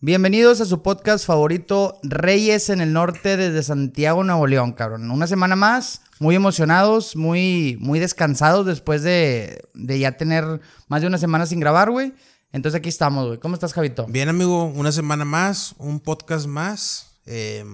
Bienvenidos a su podcast favorito, Reyes en el Norte desde Santiago, Nuevo León, cabrón. Una semana más, muy emocionados, muy, muy descansados después de, de ya tener más de una semana sin grabar, güey. Entonces aquí estamos, güey. ¿Cómo estás, Javito? Bien, amigo, una semana más, un podcast más. eh,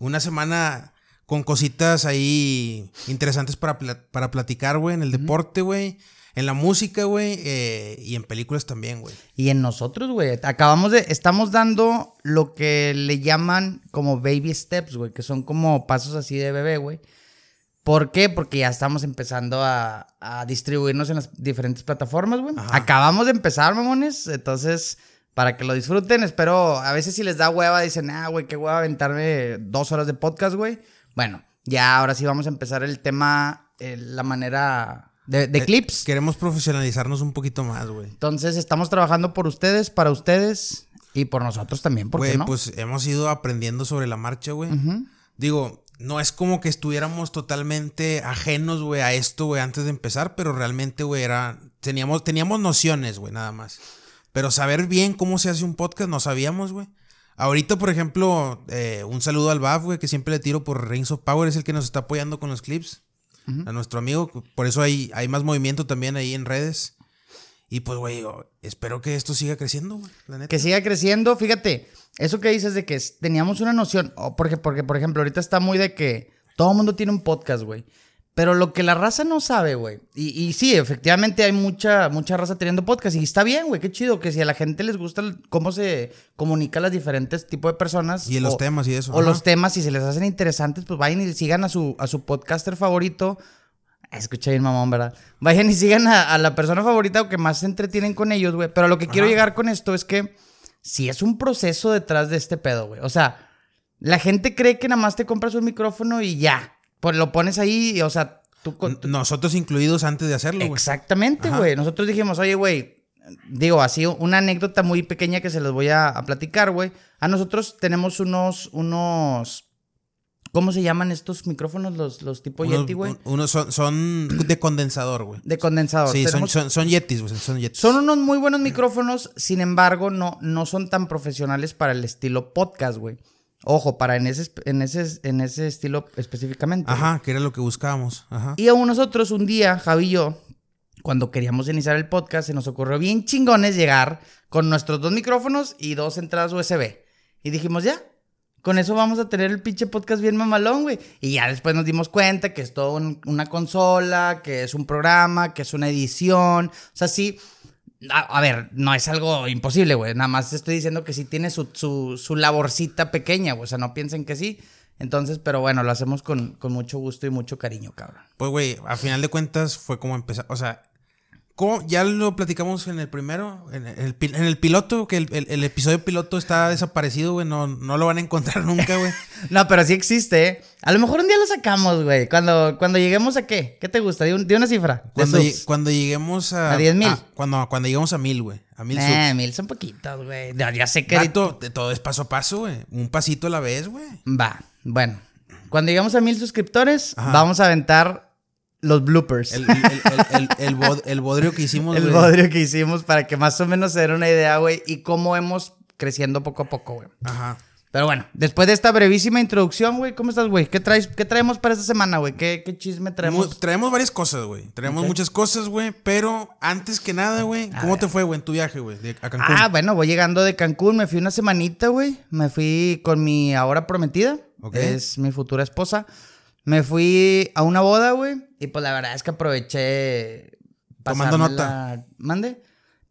una semana con cositas ahí interesantes para, para platicar, güey, en el deporte, güey. En la música, güey, eh, y en películas también, güey. Y en nosotros, güey, acabamos de, estamos dando lo que le llaman como baby steps, güey, que son como pasos así de bebé, güey. ¿Por qué? Porque ya estamos empezando a, a distribuirnos en las diferentes plataformas, güey. Acabamos de empezar, mamones, entonces, para que lo disfruten, espero, a veces si les da hueva, dicen, ah, güey, qué hueva aventarme dos horas de podcast, güey. Bueno, ya ahora sí vamos a empezar el tema, eh, la manera de, de Eh, clips. Queremos profesionalizarnos un poquito más, güey. Entonces estamos trabajando por ustedes, para ustedes y por nosotros también, ¿por qué Güey, no? pues hemos ido aprendiendo sobre la marcha, güey. Ujú. Digo, no es como que estuviéramos totalmente ajenos, güey, a esto, güey, antes de empezar, pero realmente, güey, era. Teníamos, teníamos nociones, güey, nada más. Pero saber bien cómo se hace un podcast, no sabíamos, güey. Ahorita, por ejemplo, eh, un saludo al BAF, güey, que siempre le tiro por Reigns of Power, es el que nos está apoyando con los clips. A nuestro amigo, por eso hay, hay más movimiento también ahí en redes. Y pues, güey, espero que esto siga creciendo, güey, la neta. Que siga creciendo. Fíjate, eso que dices de que teníamos una noción, o porque, porque, por ejemplo, ahorita está muy de que todo el mundo tiene un podcast, güey. Pero lo que la raza no sabe, güey. Y, y sí, efectivamente hay mucha, mucha raza teniendo podcast. Y está bien, güey. Qué chido. Que si a la gente les gusta el- cómo se comunican las diferentes tipos de personas. Y los temas y eso. O los temas, si se les hacen interesantes, pues vayan y sigan a su, a su podcaster favorito. Ah, Escucha bien, mamón, ¿verdad? Vayan y sigan a, a la persona favorita o que más se entretienen con ellos, güey. Pero lo que quiero llegar con esto es que si es un proceso detrás de este pedo, güey. O sea, la gente cree que nada más te compras un micrófono y ya. Pues lo pones ahí, y, o sea, tú... Nosotros incluidos antes de hacerlo, güey. Exactamente, güey. Nosotros dijimos, oye, güey, digo, así una anécdota muy pequeña que se los voy a, a platicar, güey. A nosotros tenemos unos, unos, ¿cómo se llaman estos micrófonos? Los, los tipo Unos, Yeti, güey. un- unos son, son de condensador, güey. De condensador. Sí, son, son, son yetis, güey. Son yetis. son unos muy buenos micrófonos, sin embargo, no, no son tan profesionales para el estilo podcast, güey. Ojo, para en ese, en ese, en ese estilo específicamente. Ajá, que era lo que buscábamos. Ajá. Y a nosotros un día, Javi y yo, cuando queríamos iniciar el podcast, se nos ocurrió bien chingones llegar con nuestros dos micrófonos y dos entradas USB. Y dijimos, ya, con eso vamos a tener el pinche podcast bien mamalón, güey. Y ya después nos dimos cuenta que es todo un- una consola, que es un programa, que es una edición. O sea, sí. A, ver, no es algo imposible, güey. Nada más estoy diciendo que sí tiene su, su, su laborcita pequeña, güey. O sea, no piensen que sí. Entonces, pero bueno, lo hacemos con, con mucho gusto y mucho cariño, cabrón. Pues, güey, a final de cuentas fue como empezar. O sea. Ya lo platicamos en el primero, en el, en el piloto, que el, el- el episodio piloto está desaparecido, güey. No, no lo van a encontrar nunca, güey. No, pero sí existe, ¿eh? A lo mejor un día lo sacamos, güey. Cuando, cuando lleguemos a qué? ¿Qué te gusta? Di, un- di una cifra. Cuando, cuando lleguemos a. A 10,000. ah, cuando, cuando lleguemos a mil, güey. A mil Eh, subs. mil son poquitos, güey. Ya, ya sé que... Vato, de todo es paso a paso, güey. Un pasito a la vez, güey. Va, bueno. Cuando lleguemos a mil suscriptores, Ajá. vamos a aventar los bloopers. El, el, el, bod- el bodrio que hicimos, El güey. bodrio que hicimos para que más o menos se den una idea, güey. Y cómo hemos creciendo poco a poco, güey. Ajá. Pero bueno, después de esta brevísima introducción, güey, ¿cómo estás, güey? ¿Qué, traes, ¿Qué traemos para esta semana, güey? ¿Qué, ¿Qué chisme traemos? Traemos varias cosas, güey. Traemos Ok. muchas cosas, güey. Pero antes que nada, güey, ¿cómo te fue, güey, en tu viaje, güey? A Cancún. Ah, bueno, voy llegando de Cancún, me fui una semanita, güey. Me fui con mi ahora prometida, Ok. es mi futura esposa. Me fui a una boda, güey, y pues la verdad es que aproveché Tomando pasármela- ¿Mande?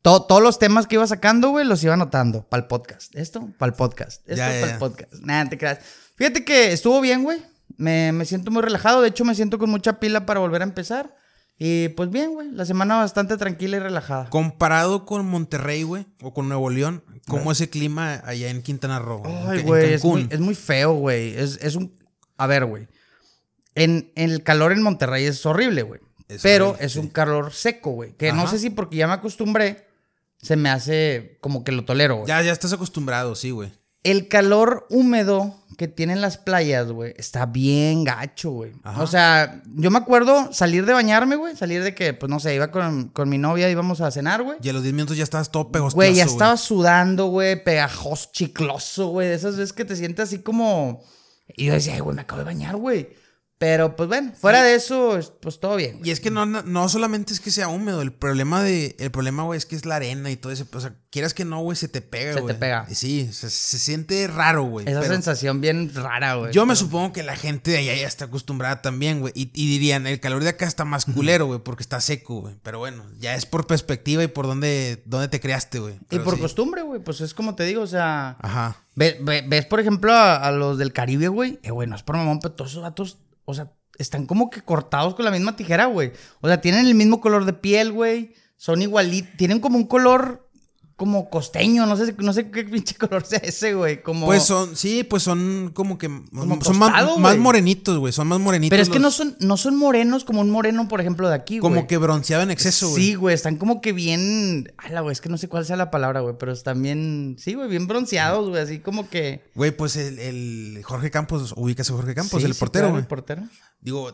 To- todos los temas que iba sacando, güey, los iba anotando para el podcast. Esto, para el podcast. Esto, para el podcast. Nada, te creas. Fíjate que estuvo bien, güey. Me, me siento muy relajado. De hecho, me siento con mucha pila para volver a empezar. Y pues bien, güey. La semana bastante tranquila y relajada. Comparado con Monterrey, güey, o con Nuevo León, ¿cómo es el clima allá en Quintana Roo? Ay, güey, es es muy feo, güey. Es, es un... A ver, güey. En, en el calor en Monterrey es horrible, güey. Es Pero horrible, es sí. un calor seco, güey. Que no sé si porque ya me acostumbré, se me hace como que lo tolero, güey. Ya, ya estás acostumbrado, sí, güey. el calor húmedo que tienen las playas, güey, está bien gacho, güey. O sea, yo me acuerdo salir de bañarme, güey, salir de que, pues no sé, iba con, con mi novia, íbamos a cenar, güey. Y a los 10 minutos ya estabas todo pegostoso. Güey, ya estaba sudando, güey, pegajoso, chicloso, güey. De esas veces que te sientes así como. Y yo decía, "Ay, güey, me acabo de bañar, güey. Pero, pues bueno, fuera de eso, pues todo bien. güey. Y es que no, no, no solamente es que sea húmedo, el problema de, el problema, güey, es que es la arena y todo eso. O sea, quieras que no, güey, se te pega, Se te güey. pega. Sí, se, se siente raro, güey. Esa pero sensación bien rara, güey. Yo me supongo que la gente de allá ya está acostumbrada también, güey. Y, y dirían, el calor de acá está más culero, güey, porque está seco, güey. Pero bueno, ya es por perspectiva y por dónde, dónde te creaste, güey. Y por sí. costumbre, güey, pues es como te digo, o sea. Ajá. Ve- ve- ¿Ves, por ejemplo, a, a los del Caribe, güey? Eh, güey, no es por mamón, pero todos esos vatos, o sea, están como que cortados con la misma tijera, güey. O sea, tienen el mismo color de piel, güey. Son igualitos. Tienen como un color como costeño, no sé, no sé qué pinche color sea ese, güey. Como... Pues son, sí, pues son como que. Como son más, morenitos, güey. Son más morenitos. Pero es que no son, no son morenos como un moreno, por ejemplo, de aquí, güey. Como que bronceado en exceso, güey. Sí, güey, están como que bien. Ala, güey, es que no sé cuál sea la palabra, güey, pero están bien. Sí, güey, bien bronceados, güey, así como que. Güey, pues el, el Jorge Campos, ubicas a Jorge Campos, Sí, el sí, portero, claro, güey. el portero. Digo,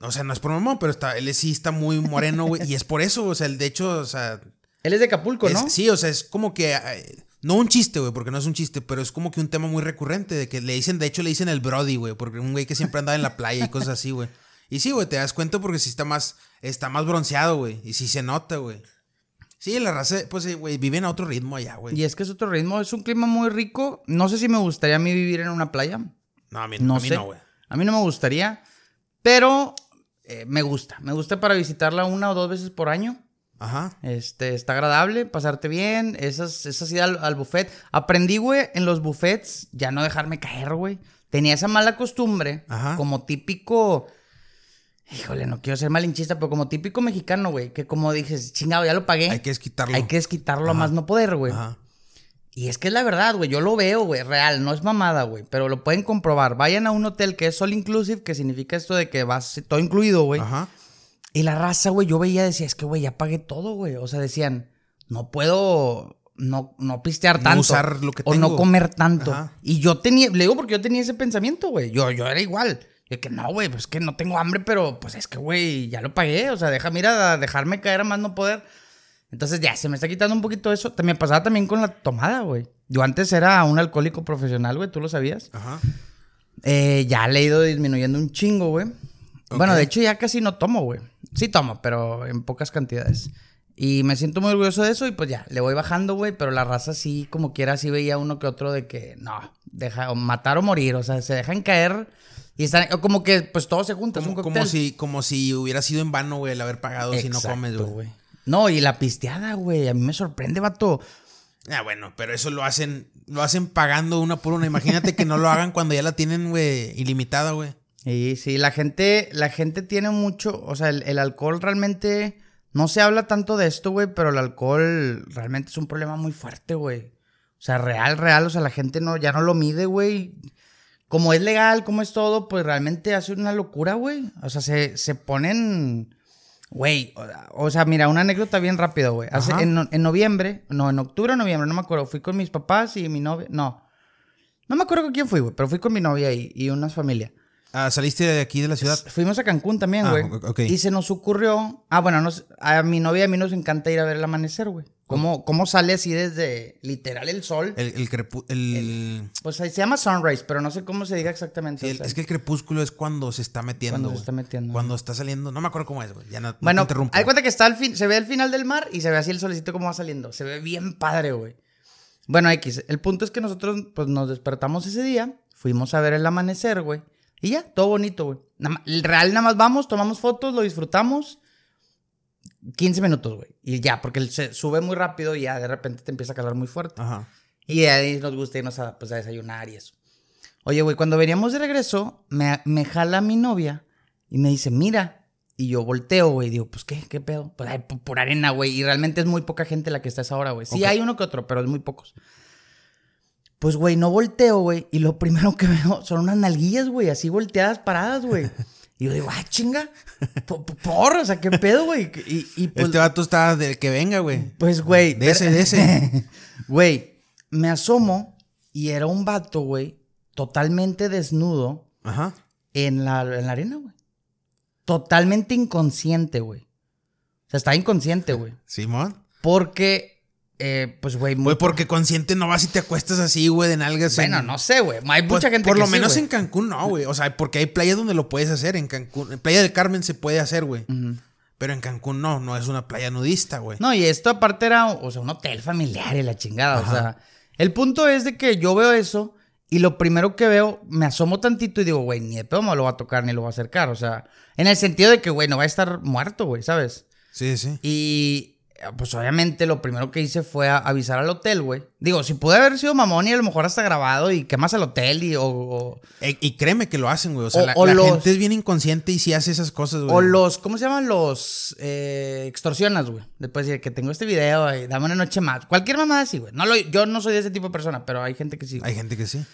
o sea, no es por mamón, pero está, él sí está muy moreno, güey. y es por eso, o sea, el de hecho, o sea. Él es de Acapulco, es- ¿no? sí, o sea, es como que. no un chiste, güey, porque no es un chiste, pero es como que un tema muy recurrente de que le dicen, de hecho, le dicen el Brody, güey, porque un güey que siempre andaba en la playa y cosas así, güey. Y sí, güey, te das cuenta porque sí está más, está más bronceado, güey, y sí se nota, güey. Sí, la raza, pues, güey, viven a otro ritmo allá, güey. Y es que es otro ritmo, es un clima muy rico. No sé si me gustaría a mí vivir en una playa. No, a mí No a mí sé. no, güey. a mí no me gustaría, pero eh, me gusta. Me gusta para visitarla una o dos veces por año. Ajá. Este, está agradable, pasarte bien, esas, esas idas al, al buffet. Aprendí, güey, en los buffets ya no dejarme caer, güey. Tenía esa mala costumbre, Ajá. como típico, híjole, no quiero ser malinchista, pero como típico mexicano, güey, que como dices, chingado, ya lo pagué. Hay que desquitarlo. Hay que desquitarlo a más no poder, güey. Ajá. Y es que es la verdad, güey. Yo lo veo, güey. Real. No es mamada, güey. Pero lo pueden comprobar. Vayan a un hotel que es all inclusive, que significa esto de que vas todo incluido, güey. Ajá. Y la raza, güey, yo veía, decía, es que, güey, ya pagué todo, güey. O sea, decían, no puedo no, no pistear No tanto. usar lo que O no comer tanto. Ajá. Y yo tenía, le digo porque yo tenía ese pensamiento, güey. Yo, yo era igual. Yo que no, güey, pues que no tengo hambre, pero pues es que, güey, ya lo pagué. O sea, deja, mira, dejarme caer a más no poder. Entonces ya, se me está quitando un poquito eso. Me pasaba también con la tomada, güey. Yo antes era un alcohólico profesional, güey, tú lo sabías. Ajá. Eh, ya le he ido disminuyendo un chingo, güey. Bueno, de hecho ya casi no tomo, güey. Sí tomo, pero en pocas cantidades. Y me siento muy orgulloso de eso y pues ya, le voy bajando, güey, pero la raza sí, como quiera, sí veía uno que otro de que no, deja, o matar o morir, o sea, se dejan caer y están, o como que pues todo se junta, es un Como, como si, como si hubiera sido en vano, güey, el haber pagado si no comes, güey. No, y la pisteada, güey, a mí me sorprende, vato. Ah, bueno, pero eso lo hacen, lo hacen pagando una por una. Imagínate que no lo hagan cuando ya la tienen, güey, ilimitada, güey. Y sí, la gente, la gente tiene mucho, o sea, el, el alcohol realmente, no se habla tanto de esto, güey, pero el alcohol realmente es un problema muy fuerte, güey. O sea, real, real, o sea, la gente no, ya no lo mide, güey. Como es legal, como es todo, pues realmente hace una locura, güey. O sea, se, se ponen, güey, o, sea, mira, una anécdota bien rápida, güey. Hace, en noviembre, no, en octubre o noviembre, no me acuerdo, fui con mis papás y mi novia, no. No me acuerdo con quién fui, güey, pero fui con mi novia y, y unas familias. Ah, saliste de aquí de la ciudad. Fuimos a Cancún también, Ah, güey. Y se nos ocurrió. Ah, bueno, nos- a mi novia y a mí nos encanta ir a ver el amanecer, güey. ¿Cómo, ¿Cómo sale así desde literal el sol? El, el crepu- el- Pues ahí se llama sunrise, pero no sé cómo se diga exactamente. o el- sea. es que el crepúsculo es cuando se está metiendo. Cuando se está metiendo. Cuando está saliendo. No me acuerdo cómo es, güey. Ya no, no te bueno, interrumpo. hay cuenta que está al fin, se ve al final del mar y se ve así el solecito como va saliendo. Se ve bien padre, güey. Bueno, X, el punto es que nosotros pues nos despertamos ese día, fuimos a ver el amanecer, güey. Y ya, todo bonito, güey. El real nada más vamos, tomamos fotos, lo disfrutamos. 15 minutos, güey. Y ya, porque se sube muy rápido y ya de repente te empieza a calar muy fuerte. Ajá. Y de ahí nos gusta irnos a, pues, a desayunar y eso. Oye, güey, cuando veníamos de regreso, me, me jala mi novia y me dice, mira. Y yo volteo, güey, y digo, pues, ¿qué? ¿Qué pedo? Pues, ay, por, arena, güey. Y realmente es muy poca gente la que está a esa hora, güey. Sí Ok. hay uno que otro, pero es muy pocos. Pues, güey, no volteo, güey. Y lo primero que veo son unas nalguillas, güey, así volteadas, paradas, güey. Y yo digo, ah, chinga. Por, por, o sea, ¿qué pedo, güey? Y, y pues, este vato está del que venga, güey. pues, güey. De ese, de ese. Güey, me asomo Y era un vato, güey, totalmente desnudo Ajá. en la, en la arena, güey. Totalmente inconsciente, güey. O sea, estaba inconsciente, güey. Simón. Porque, eh, pues, güey, muy... Güey, porque consciente no vas y te acuestas así, güey, de nalgas. Bueno, en- no sé, güey. Hay Pues, mucha gente Por que lo sí, menos en Cancún no, güey. O sea, porque hay playas donde lo puedes hacer. En Cancún. En Playa del Carmen se puede hacer, güey. Pero en Cancún no, no es una playa nudista, güey. No, y esto aparte era, o sea, un hotel familiar y la chingada. Ajá. O sea, el punto es de que yo veo eso y lo primero que veo, me asomo tantito y digo, güey, ni de pedo me lo va a tocar ni lo va a acercar. O sea, en el sentido de que, güey, no va a estar muerto, güey, ¿sabes? Sí, sí. Y pues obviamente lo primero que hice fue a- avisar al hotel, güey. Digo, si pude haber sido mamón y a lo mejor hasta grabado y quemas al hotel y o, o, E- y créeme que lo hacen, güey. O sea, O- la, o la los- gente es bien inconsciente y sí hace esas cosas, güey. o los, ¿cómo se llaman? Los eh, extorsionas, güey. Después decir que tengo este video y dame una noche más. Cualquier mamada así, güey. No lo- yo no soy de ese tipo de persona, pero hay gente que sí. güey. Hay gente que sí.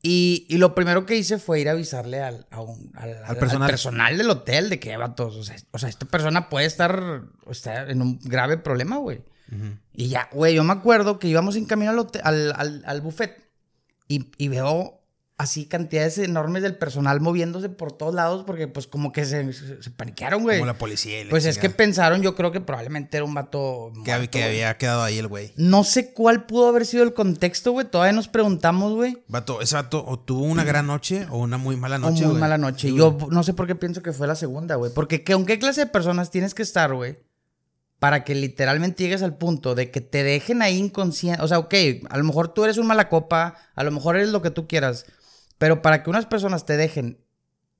Y, y lo primero que hice fue ir a avisarle al, a un- al, al- al personal. del hotel de que, vatos, o sea, o sea, esta persona puede estar, estar en un grave problema, güey. Y ya, güey, yo me acuerdo que íbamos en camino al, hotel- al, al- al buffet y, y veo así cantidades enormes del personal moviéndose por todos lados porque pues como que se, se, se paniquearon, güey. Como la policía. y la Pues es que pensaron, yo creo que probablemente era un vato... Que, muerto, había quedado ahí el güey. No sé cuál pudo haber sido el contexto, güey. Todavía nos preguntamos, güey. Vato, ese vato o tuvo una gran noche o una muy mala O noche, muy güey. mala noche. Sí, Yo no sé por qué pienso que fue la segunda, güey. Porque ¿qué, ¿con qué clase de personas tienes que estar, güey? Para que literalmente llegues al punto de que te dejen ahí inconsciente. O sea, ok, a lo mejor tú eres un mala copa, a lo mejor eres lo que tú quieras. Pero para que unas personas te dejen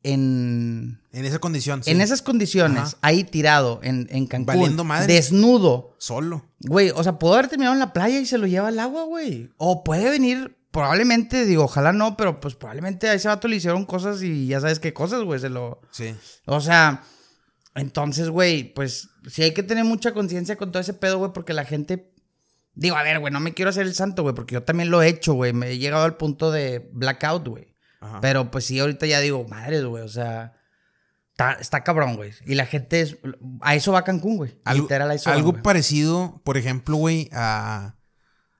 en, En esa condición, sí. en esas condiciones, Ajá. ahí tirado, en, en Cancún, Valiendo madre. desnudo, Solo. Güey, o sea, pudo haber terminado en la playa y se lo lleva al agua, güey. O puede venir, probablemente, digo, ojalá no, pero pues probablemente a ese vato le hicieron cosas y ya sabes qué cosas, güey, se lo... Sí. O sea, entonces, güey, pues sí hay que tener mucha conciencia con todo ese pedo, güey, porque la gente... Digo, a ver, güey, no me quiero hacer el santo, güey, porque yo también lo he hecho, güey. Me he llegado al punto de blackout, güey. Pero pues sí, ahorita ya digo, madres, güey, o sea... Está, está cabrón, güey. Y la gente es... A eso va Cancún, güey. Algo, Literal, a eso va, algo güey. parecido, por ejemplo, güey, a,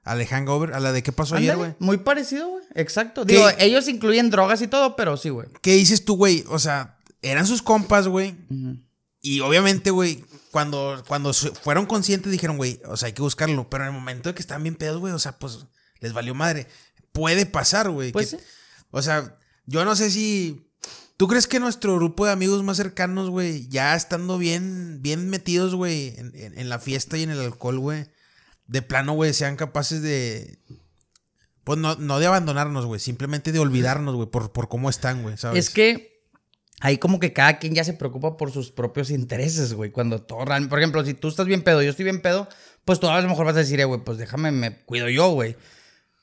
a The Hangover, a la de qué pasó ayer, güey. Muy parecido, güey. Exacto. ¿Qué? Digo, ellos incluyen drogas y todo, pero sí, güey. ¿Qué dices tú, güey? O sea, eran sus compas, güey. Y obviamente, güey, cuando, cuando fueron conscientes dijeron, güey, o sea, hay que buscarlo. Pero en el momento de que estaban bien pedos, güey, o sea, pues les valió madre. Puede pasar, güey. Pues que- sí. O sea, yo no sé si... ¿Tú crees que nuestro grupo de amigos más cercanos, güey, ya estando bien, bien metidos, güey, en, en- en la fiesta y en el alcohol, güey, de plano, güey, sean capaces de... Pues no, no de abandonarnos, güey, simplemente de olvidarnos, güey, por, por cómo están, güey, ¿sabes? Es que ahí como que cada quien ya se preocupa por sus propios intereses, güey. Cuando todo real- Por ejemplo, si tú estás bien pedo, yo estoy bien pedo, pues tú a lo mejor vas a decir, eh, güey, pues déjame, me cuido yo, güey.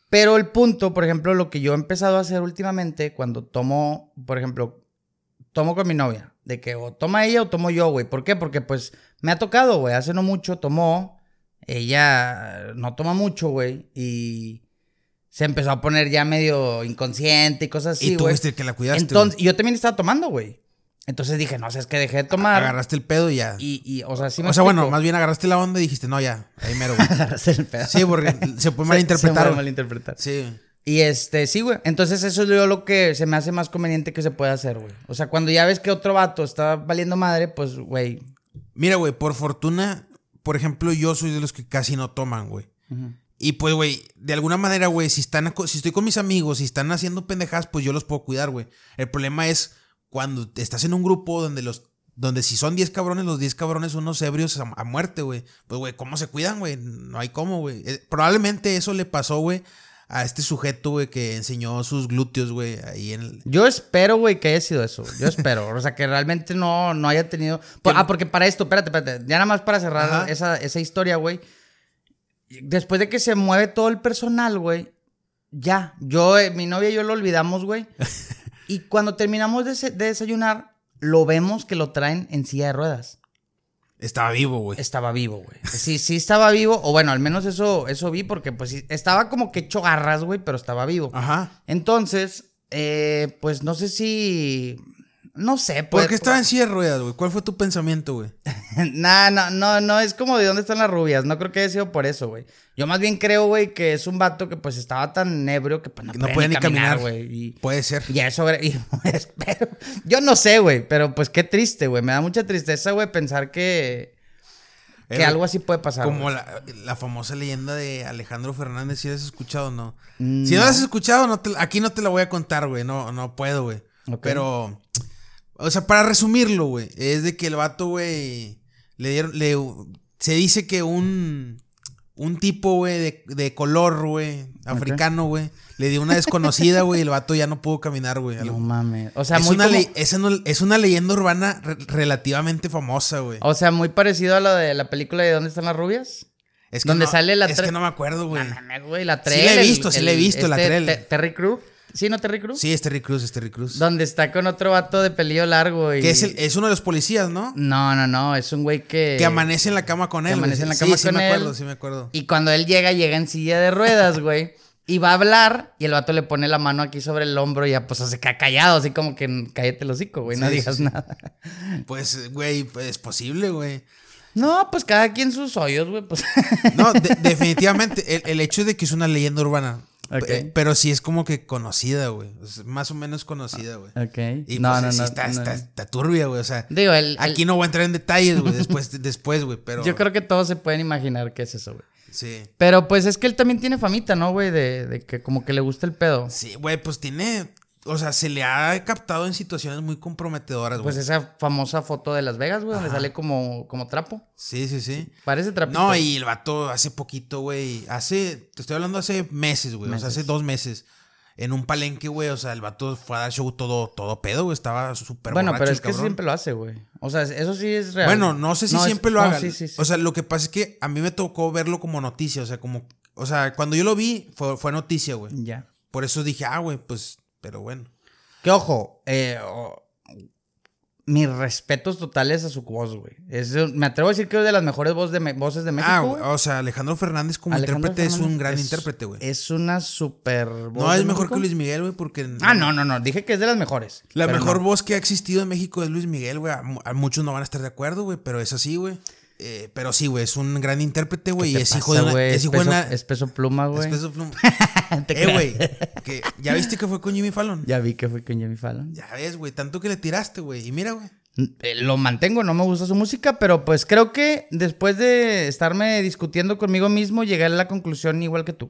Pero el punto, por ejemplo, lo que yo he empezado a hacer últimamente, cuando tomo, por ejemplo, tomo con mi novia, de que o toma ella o tomo yo, güey. ¿Por qué? Porque pues me ha tocado, güey. Hace no mucho tomó, ella no toma mucho, güey, y se empezó a poner ya medio inconsciente y cosas así, y tú güey. fuiste el que la cuidaste, Entonces, yo también estaba tomando, güey. Entonces dije, no sé, es que dejé de tomar. Agarraste el pedo y ya. Y, y, o sea, sí me o sea, bueno, más bien agarraste la onda y dijiste, no, ya, ahí mero, güey. Agarraste el pedo. Sí, porque se puede malinterpretar. Se puede malinterpretar. Sí. Y este, sí, güey. Entonces, eso es lo que se me hace más conveniente que se puede hacer, güey. O sea, cuando ya ves que otro vato está valiendo madre, pues, güey. Mira, güey, por fortuna, por ejemplo, yo soy de los que casi no toman, güey. Y pues, güey, de alguna manera, güey, si están, si estoy con mis amigos, si están haciendo pendejadas, pues yo los puedo cuidar, güey. El problema es cuando estás en un grupo donde los, donde si son 10 cabrones, los 10 cabrones son unos ebrios a, a muerte, güey. Pues, güey, ¿cómo se cuidan, güey? No hay cómo, güey. Eh, probablemente eso le pasó, güey, a este sujeto, güey, que enseñó sus glúteos, güey, ahí en el... Yo espero, güey, que haya sido eso. Yo espero. o sea, que realmente no, no haya tenido. Por- ah, porque para esto, espérate, espérate. Ya nada más para cerrar Ajá. esa, esa historia, güey. Después de que se mueve todo el personal, güey. Ya. Yo, eh, mi novia y yo lo olvidamos, güey. y cuando terminamos de, desayunar, lo vemos que lo traen en silla de ruedas. Estaba vivo, güey. Estaba vivo, güey. Sí, sí estaba vivo. O bueno, al menos eso, eso vi, porque pues estaba como que hecho garras, güey, pero estaba vivo. Ajá. Entonces, eh, pues no sé si No sé, ¿Por pues. qué estaba en silla de ruedas, güey? ¿Cuál fue tu pensamiento, güey? Nah, no, no, no, es como de dónde están las rubias. No creo que haya sido por eso, güey. Yo más bien creo, güey, que es un vato que pues estaba tan ebrio que pues no, no podía ni caminar, güey. Puede ser. y eso, y, pues, yo no sé, güey, pero pues qué triste, güey. Me da mucha tristeza, güey, pensar que, que Eh, algo así puede pasar. Como güey. la, la famosa leyenda de Alejandro Fernández, si has escuchado o no. Si no la has escuchado, no te- aquí no te la voy a contar, güey. No, no puedo, güey. Pero, o sea, para resumirlo, güey, es de que el vato, güey, le dieron, le, se dice que un, un tipo, güey, de, de color, güey, africano, güey, le dio una desconocida, güey, y el vato ya no pudo caminar, güey. No mames. O sea, es, muy una como- es, una, es una leyenda urbana re- relativamente famosa, güey. O sea, muy parecido a lo de la película de ¿Dónde están las rubias? Es donde no- sale la Es que no me acuerdo, güey. No mames, güey, la Sí Trell. la he el- visto, sí la he el- visto, la este Trell. Te- Terry Crew. ¿Sí, no Terry Crew? Sí, es Terry Cruz, es Terry Cruz. Donde está con otro vato de pelillo largo y... Que es, el- es uno de los policías, ¿no? No, no, no, es un güey que... Que amanece en la cama con que él. amanece en la Sí, cama sí, con me él. acuerdo, sí me acuerdo. Y cuando él llega, llega en silla de ruedas, güey. Y va a hablar y el vato le pone la mano aquí sobre el hombro y ya pues se queda callado, así como que cállate el hocico, güey, no Sí, sí, digas sí. nada. Pues, güey, pues, es posible, güey. No, pues cada quien sus hoyos, güey, pues. No, de- definitivamente. El, el hecho de que es una leyenda urbana. Pe- Pero sí es como que conocida, güey. Más o menos conocida, güey. ok. Y no, pues no, sí no, está, no. está, está turbia, güey. O sea, Digo, el, el- aquí no voy a entrar en detalles, güey. Después, después, güey. Pero. yo creo que todos se pueden imaginar qué es eso, güey. Sí. Pero pues es que él también tiene famita, ¿no, güey? De, de que como que le gusta el pedo. Sí, güey, pues tiene. O sea, se le ha captado en situaciones muy comprometedoras, güey. Pues esa famosa foto de Las Vegas, güey, donde sale como, como trapo. Sí, sí, sí. Parece trapito. No, y el vato hace poquito, güey. Hace, te estoy hablando hace meses, güey. O sea, hace dos meses. En un palenque, güey. O sea, el vato fue a dar show todo, todo pedo, güey. Estaba súper Bueno, borracho pero es que cabrón. siempre lo hace, güey. O sea, eso sí es real. Bueno, no sé si siempre lo no, haga. sí, sí, sí. O sea, lo que pasa es que a mí me tocó verlo como noticia. O sea, como. O sea, cuando yo lo vi, fue, fue noticia, güey. ya. Por eso dije, ah, güey, pues. Pero bueno. Que ojo, eh, mis respetos totales a su voz, güey. Es- Me atrevo a decir que es de las mejores voces de, Me- voces de México. ah, güey. o sea, Alejandro Fernández como Alejandro intérprete es un gran es- intérprete, güey. Es una super voz. No es mejor México. que Luis Miguel, güey, porque. Ah, no, no, no. Dije que es de las mejores. La mejor no. voz que ha existido en México es Luis Miguel, güey. A, mu- a muchos no van a estar de acuerdo, güey, pero es así, güey. Eh, pero sí, güey, es un gran intérprete, güey. Y ¿Qué es te hijo de pasa, una. Es hijo de una. es peso pluma, güey. es peso pluma. Eh, güey. ¿Ya viste que fue con Jimmy Fallon? Ya, Ya vi que fue con Jimmy Fallon. ves, güey. Tanto que le tiraste, güey. Y mira, güey. Eh, Lo mantengo, no me gusta su música, pero pues creo que después de estarme discutiendo conmigo mismo, llegué a la conclusión igual que tú.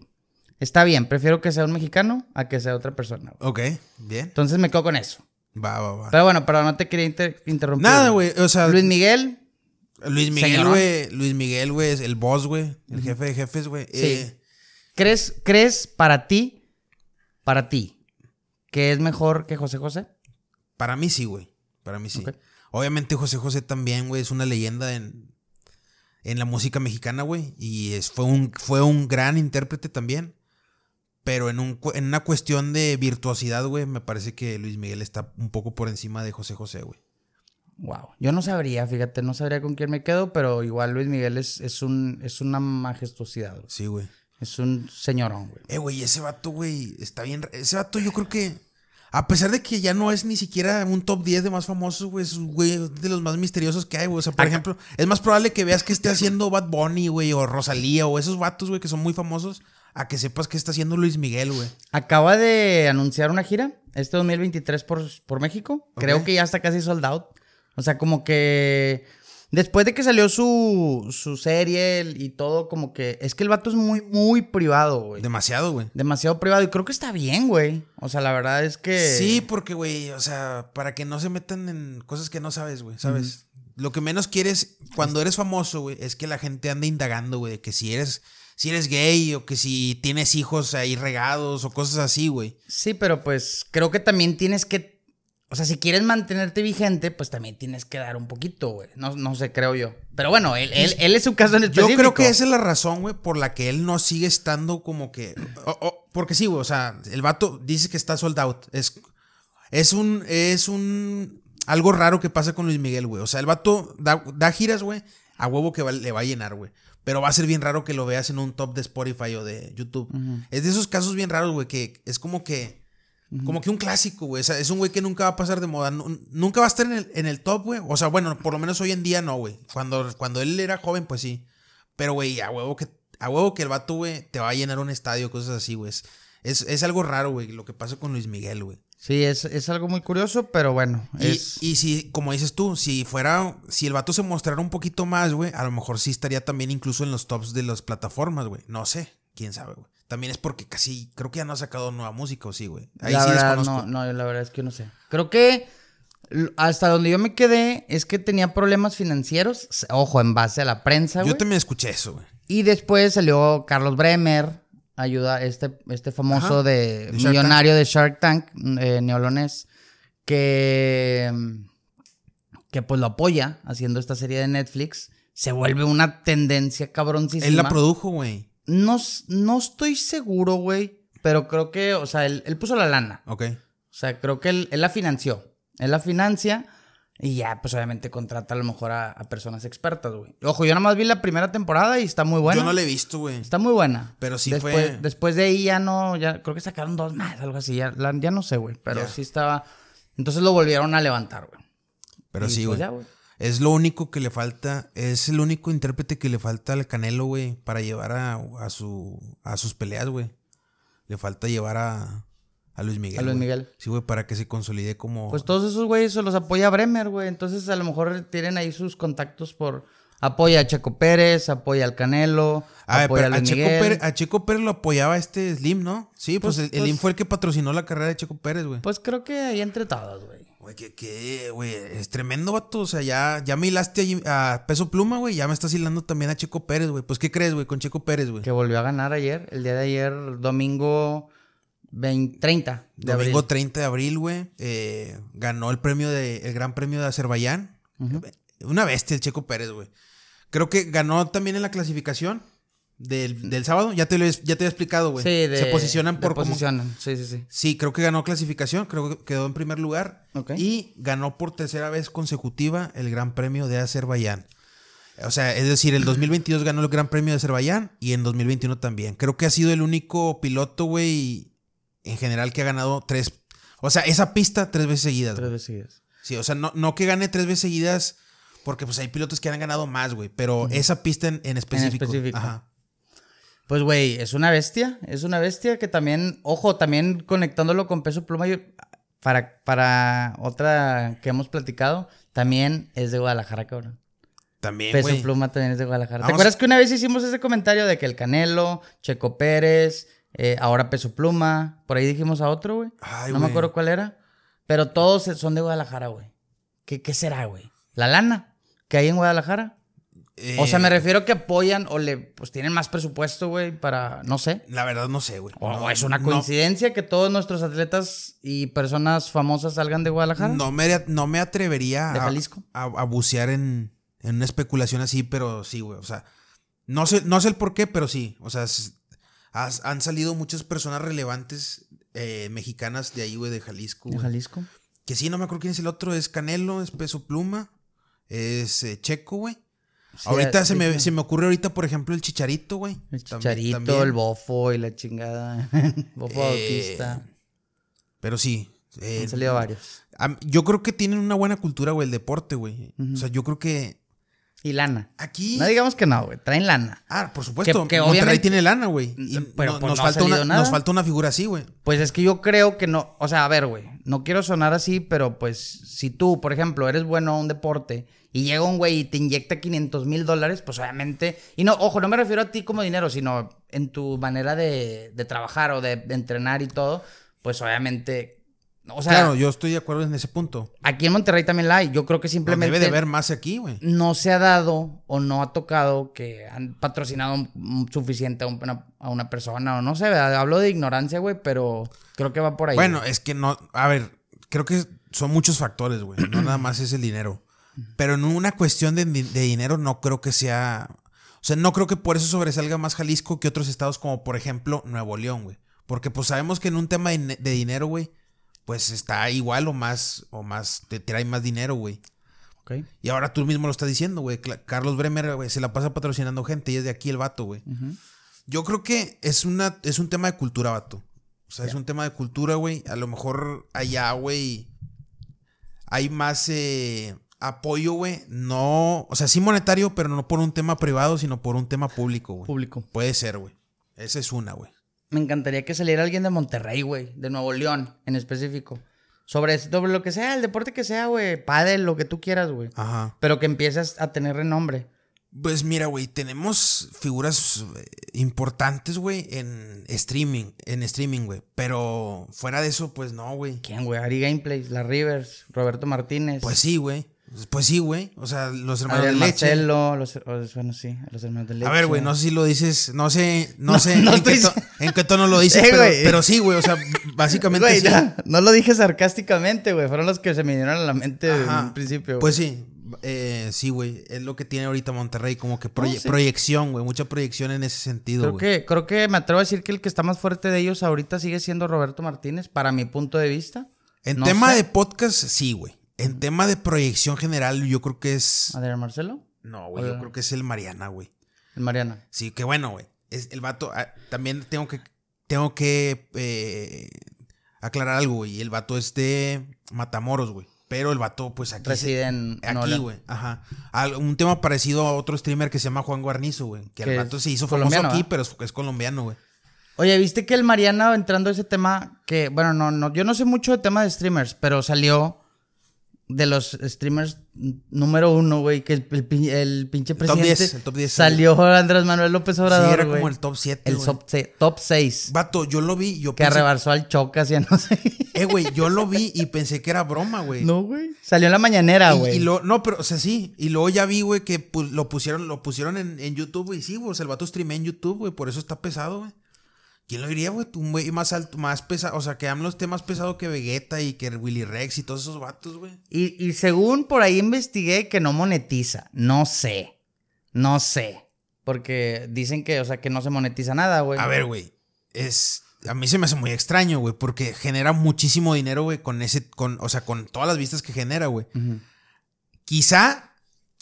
Está bien, prefiero que sea un mexicano a que sea otra persona. güey. Ok, bien. Entonces me quedo con eso. Va, va, va. Pero bueno, pero no te quería inter- interrumpir. Nada, güey. O sea, Luis Miguel, Luis Miguel, güey. Luis Miguel, güey, es el boss, güey. El jefe de jefes, güey. Sí. Eh, ¿crees, ¿crees para ti, para ti, que es mejor que José José? Para mí sí, güey. Para mí sí. Obviamente José José también, güey, es una leyenda en, en la música mexicana, güey. Y es, fue, un, fue un gran intérprete también. Pero en, un, en una cuestión de virtuosidad, güey, me parece que Luis Miguel está un poco por encima de José José, güey. Wow. Yo no sabría, fíjate, no sabría con quién me quedo, pero igual Luis Miguel es, es, un, es una majestuosidad. güey. Sí, güey. Es un señorón, güey. Eh, güey, ese vato, güey, está bien. Ese vato yo creo que, a pesar de que ya no es ni siquiera un top 10 de más famosos, güey, es güey de los más misteriosos que hay, güey. O sea, por Acá- ejemplo, es más probable que veas que esté haciendo Bad Bunny, güey, o Rosalía, o esos vatos, güey, que son muy famosos, a que sepas que está haciendo Luis Miguel, güey. Acaba de anunciar una gira este 2023 por, por México. Creo que ya está casi sold out. O sea, como que después de que salió su, su serie y todo, como que es que el vato es muy, muy privado, güey. Demasiado, güey. Demasiado privado y creo que está bien, güey. O sea, la verdad es que... Sí, porque, güey, o sea, para que no se metan en cosas que no sabes, güey, ¿sabes? Lo que menos quieres cuando eres famoso, güey, es que la gente ande indagando, güey, de que si eres, si eres gay o que si tienes hijos ahí regados o cosas así, güey. Sí, pero pues creo que también tienes que... O sea, si quieres mantenerte vigente, pues también tienes que dar un poquito, güey. No, no sé, creo yo. Pero bueno, él, él, él es su caso en Yo específico. creo que esa es la razón, güey, por la que él no sigue estando como que. o- o- porque sí, güey, o sea, el vato dice que está sold out. Es, es un. Es un. Algo raro que pasa con Luis Miguel, güey. O sea, el vato da, da giras, güey. A huevo que va- le va a llenar, güey. Pero va a ser bien raro que lo veas en un top de Spotify o de YouTube. Es de esos casos bien raros, güey, que es como que. Como que un clásico, güey. O sea, es un güey que nunca va a pasar de moda. Nu- nunca va a estar en el, en el top, güey. O sea, bueno, por lo menos hoy en día no, güey. Cuando, cuando él era joven, pues sí. Pero, güey, a huevo que, a huevo que el vato, güey, te va a llenar un estadio, cosas así, güey. Es, es, es algo raro, güey, lo que pasa con Luis Miguel, güey. Sí, es, es algo muy curioso, pero bueno. Y, es... y si, como dices tú, si fuera, si el vato se mostrara un poquito más, güey, a lo mejor sí estaría también incluso en los tops de las plataformas, güey. No sé, quién sabe, güey. También es porque casi, creo que ya no ha sacado nueva música, ¿o sí, güey? Ahí la sí verdad, desconozco. no, no, la verdad es que no sé. Creo que hasta donde yo me quedé es que tenía problemas financieros. Ojo, en base a la prensa, güey. Yo también escuché eso, güey. Y después salió Carlos Bremer, ayuda, este, este famoso Ajá, de, millonario de Shark Tank, eh, neolonés, que, que pues lo apoya haciendo esta serie de Netflix. Se vuelve una tendencia cabroncísima. Él la produjo, güey. No, no estoy seguro, güey, pero creo que, o sea, él, él puso la lana. Ok. O sea, creo que él, él la financió. Él la financia y ya, pues obviamente contrata a lo mejor a, a personas expertas, güey. Ojo, yo nada más vi la primera temporada y está muy buena. Yo no la he visto, güey. Está muy buena. Pero sí después, fue- Después de ahí ya no, ya creo que sacaron dos más, algo así. Ya, la- ya no sé, güey. Pero sí estaba. Entonces lo volvieron a levantar, güey. Pero Y, sí, pues, güey. Es lo único que le falta, es el único intérprete que le falta al Canelo, güey, para llevar a, a su, a sus peleas, güey. Le falta llevar a, a Luis Miguel. A Luis. Miguel. Sí, güey, para que se consolide como... Pues todos esos güeyes se los apoya Bremer, güey. Entonces a lo mejor tienen ahí sus contactos por. Apoya a Checo Pérez, apoya al Canelo, Ah, apoya a a, Luis Checo Miguel. Pérez, a Checo Pérez lo apoyaba este Slim, ¿no? Sí, pues, Pues- el, el pues- Slim fue el que patrocinó la carrera de Checo Pérez, güey. Pues creo que ahí entre todos, güey. Güey, que, que, güey, es tremendo, vato. O sea, ya, ya me hilaste a Peso Pluma, güey. Ya me estás hilando también a Checo Pérez, güey. Pues, ¿qué crees, güey, con Checo Pérez, güey? Que volvió a ganar ayer, el día de ayer, domingo 20 30 de Domingo abril. 30 de abril, güey. eh, ganó el premio de, el gran premio de Azerbaiyán. Una bestia el Checo Pérez, güey. Creo que ganó también en la clasificación del, del sábado. Ya te lo he, ya te he explicado, güey. Sí, de, Se posicionan por cómo- posicionan. Sí, sí, sí. Sí, creo que ganó clasificación, creo que quedó en primer lugar. Ok. Y ganó por tercera vez consecutiva el Gran Premio de Azerbaiyán. O sea, es decir, el 2022 ganó el Gran Premio de Azerbaiyán y en 2021 también. Creo que ha sido el único piloto, güey, en general que ha ganado tres. O sea, esa pista tres veces seguidas. Tres veces seguidas. Sí, o sea, no, no que gane tres veces seguidas, porque pues hay pilotos que han ganado más, güey. Pero esa pista en, en específico. específico. Ajá. Pues, güey, es una bestia. Es una bestia que también, ojo, también conectándolo con peso pluma, yo- para, para otra que hemos platicado, también es de Guadalajara, cabrón. También, Peso güey. pluma también es de Guadalajara. ¿Te acuerdas que una vez hicimos ese comentario de que el Canelo, Checo Pérez, eh, ahora peso pluma, por ahí dijimos a otro, güey? No me acuerdo cuál era. Pero todos son de Guadalajara, güey. ¿Qué, ¿Qué será, güey? ¿La lana que hay en Guadalajara? O sea, Eh, me refiero que apoyan o le, pues tienen más presupuesto, güey, para, no sé. La verdad no sé, güey. O No, es una no- coincidencia que todos nuestros atletas y personas famosas salgan de Guadalajara. No me, no me atrevería ¿De a- Jalisco? A, a bucear en, en una especulación así, pero sí, güey. O sea, no sé, no sé el por qué, pero sí. O sea, has- han salido muchas personas relevantes eh, mexicanas de ahí, güey, de Jalisco. De. Jalisco. Que sí, no me acuerdo quién es el otro. Es Canelo, es Peso Pluma, es eh, Checo, güey. Sí, ahorita se, me, se me ocurre ahorita, por ejemplo, el Chicharito, güey. El Chicharito, también. el Bofo y la chingada. Bofo Eh, Bautista. Pero sí. eh, Han salido varios. yo creo que tienen una buena cultura, güey, el deporte, güey. O sea, yo creo que Y lana. aquí... No digamos que no, güey. Traen lana. Ah, por supuesto. Que- que Monterrey obviamente- tiene lana, güey. Y Pero, no- pues, nos, no falta una, nada. nos falta una figura así, güey. Pues es que yo creo que no. O sea, a ver, güey. No quiero sonar así, pero pues si tú, por ejemplo, eres bueno a un deporte y llega un güey y te inyecta 500 mil dólares, pues obviamente. Y no, ojo, no me refiero a ti como dinero, sino en tu manera de, de trabajar o de, de entrenar y todo. Pues obviamente. O sea, claro, yo estoy de acuerdo en ese punto. aquí en Monterrey también la hay. Yo creo que No, simplemente. debe de haber más aquí, güey. no se ha dado o no ha tocado que han patrocinado suficiente a una, a una persona o no sé, ¿verdad? hablo de ignorancia, güey, pero creo que va por ahí. Bueno, güey. es que no. A ver, creo que son muchos factores, güey. No nada más es el dinero. Pero en una cuestión de, de dinero, no creo que sea. O sea, no creo que por eso sobresalga más Jalisco que otros estados, como por ejemplo Nuevo León, güey. Porque pues sabemos que en un tema de dinero, güey, pues está igual o más, o más, te trae más dinero, güey. Ok. Y ahora tú mismo lo estás diciendo, güey. Carlos Bremer, güey, se la pasa patrocinando gente y es de aquí el vato, güey. Yo creo que es, una, es un tema de cultura, vato. O sea, es un tema de cultura, güey. A lo mejor allá, güey, hay más eh, apoyo, güey. No, o sea, sí monetario, pero no por un tema privado, sino por un tema público, güey. Público. Puede ser, güey. Esa es una, güey. Me encantaría que saliera alguien de Monterrey, güey, de Nuevo León en específico. Sobre, sobre lo que sea, el deporte que sea, güey, pádel, lo que tú quieras, güey. Ajá. Pero que empieces a tener renombre. Pues mira, güey, tenemos figuras eh, importantes, güey, en streaming, en streaming, güey. Pero fuera de eso, pues no, güey. ¿Quién, güey? Ari Gameplays, La Rivers, Roberto Martínez. Pues sí, güey. Pues sí, güey. O sea, los hermanos de leche. Marcelo, los, bueno, sí, los hermanos de leche. A ver, güey, no sé si lo dices, no sé, no, No, sé no en, estoy- en qué tono lo dices, Eh, pero, sí, güey, o sea, básicamente Güey, sí. no, no lo dije sarcásticamente, güey. Fueron los que se me vinieron a la mente Ajá. un principio. güey. Pues sí, eh, sí, güey, es lo que tiene ahorita Monterrey, como que proye- No, sí. proyección, güey, mucha proyección en ese sentido, creo güey. que, creo que me atrevo a decir que el que está más fuerte de ellos ahorita sigue siendo Roberto Martínez, para mi punto de vista. En No tema sé. de podcast, sí, güey. En tema de proyección general, yo creo que es... Adrián Marcelo, No, güey, yo creo que es el Mariana, güey. el Mariana. Sí, que bueno, güey. Es el vato. ah, también tengo que. Tengo que eh, aclarar algo, güey. El vato es de Matamoros, güey. Pero el vato, pues aquí. Reside en Aquí, güey. Ajá. Al- un tema parecido a otro streamer que se llama Juan Guarnizo, güey. Que el vato se hizo famoso aquí, pero es, es colombiano, güey. Oye, ¿viste que el Mariana, entrando a ese tema, que, bueno, no, no, yo no sé mucho de tema de streamers, pero salió de los streamers número uno, güey, que el, el el pinche top presidente 10, el top 10, salió Andrés Manuel López Obrador, sí, era güey. como el top 7. El top, top 6, Vato, yo lo vi. Yo que pensé- arrebarsó al Chocas, ya no sé. Eh, güey, yo lo vi y pensé que era broma, güey. no, güey. Salió en la mañanera, Y- güey. Y, lo, no, pero, o sea, sí. Y luego ya vi, güey, que pu- lo pusieron, lo pusieron en, en YouTube, güey. Sí, güey. O sea, el vato streamea en YouTube, güey. Por eso está pesado, güey. ¿Quién lo diría, güey? Un güey más alto, más pesado. O sea, que AMLO esté más pesado que Vegeta y que Willy Rex y todos esos vatos, güey. Y, y según por ahí investigué que no monetiza. No sé. No sé. Porque dicen que, o sea, que no se monetiza nada, güey. A ver, güey. Es. A mí se me hace muy extraño, güey. Porque genera muchísimo dinero, güey, con ese. Con, o sea, con todas las vistas que genera, güey. Quizá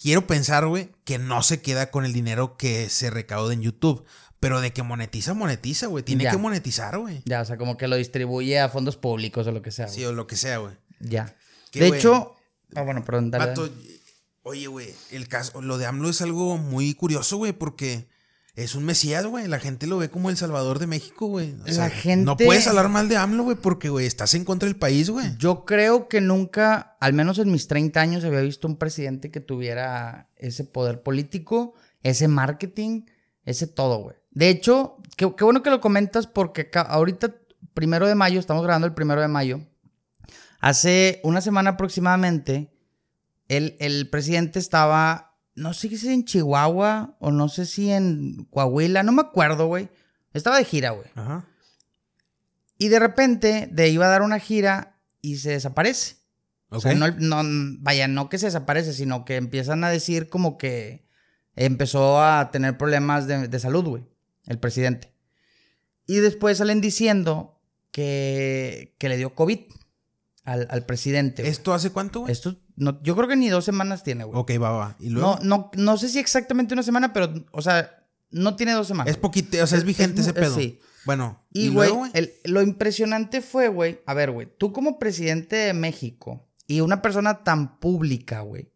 quiero pensar, güey, que no se queda con el dinero que se recauda en YouTube. Pero de que monetiza, monetiza, güey. Tiene Ya. que monetizar, güey. Ya, o sea, como que lo distribuye a fondos públicos o lo que sea. güey. Sí, o lo que sea, güey. Ya. ¿Qué, De hecho. Ah, bueno, perdón, dale. Vato, oye, güey, el caso, lo de AMLO es algo muy curioso, güey, porque es un mesías, güey. La gente lo ve como el salvador de México, güey. O La gente- No puedes hablar mal de AMLO, güey, porque, güey, estás en contra del país, güey. Yo creo que nunca, al menos en mis 30 años, había visto un presidente que tuviera ese poder político, ese marketing, ese todo, güey. De hecho, qué, qué bueno que lo comentas porque ahorita, primero de mayo, estamos grabando el primero de mayo. Hace una semana aproximadamente, el, el presidente estaba, no sé si en Chihuahua o no sé si en Coahuila, no me acuerdo, güey. Estaba de gira, güey. Ajá. Y de repente, de iba a dar una gira y se desaparece. O sea, no, no- vaya, no que se desaparece, sino que empiezan a decir como que empezó a tener problemas de, de salud, güey, el presidente. Y después salen diciendo que, que le dio COVID al, al presidente. güey. ¿Esto hace cuánto, güey? Esto, no, yo creo que ni dos semanas tiene, güey. Ok, va, va. ¿Y luego? No, no, no sé si exactamente una semana, pero, o sea, no tiene dos semanas. Es poquito, o sea, es Es- vigente es ese pedo. sí. Bueno, Y, y, güey, luego, güey. el- lo impresionante fue, güey, a ver, güey, tú como presidente de México y una persona tan pública, güey,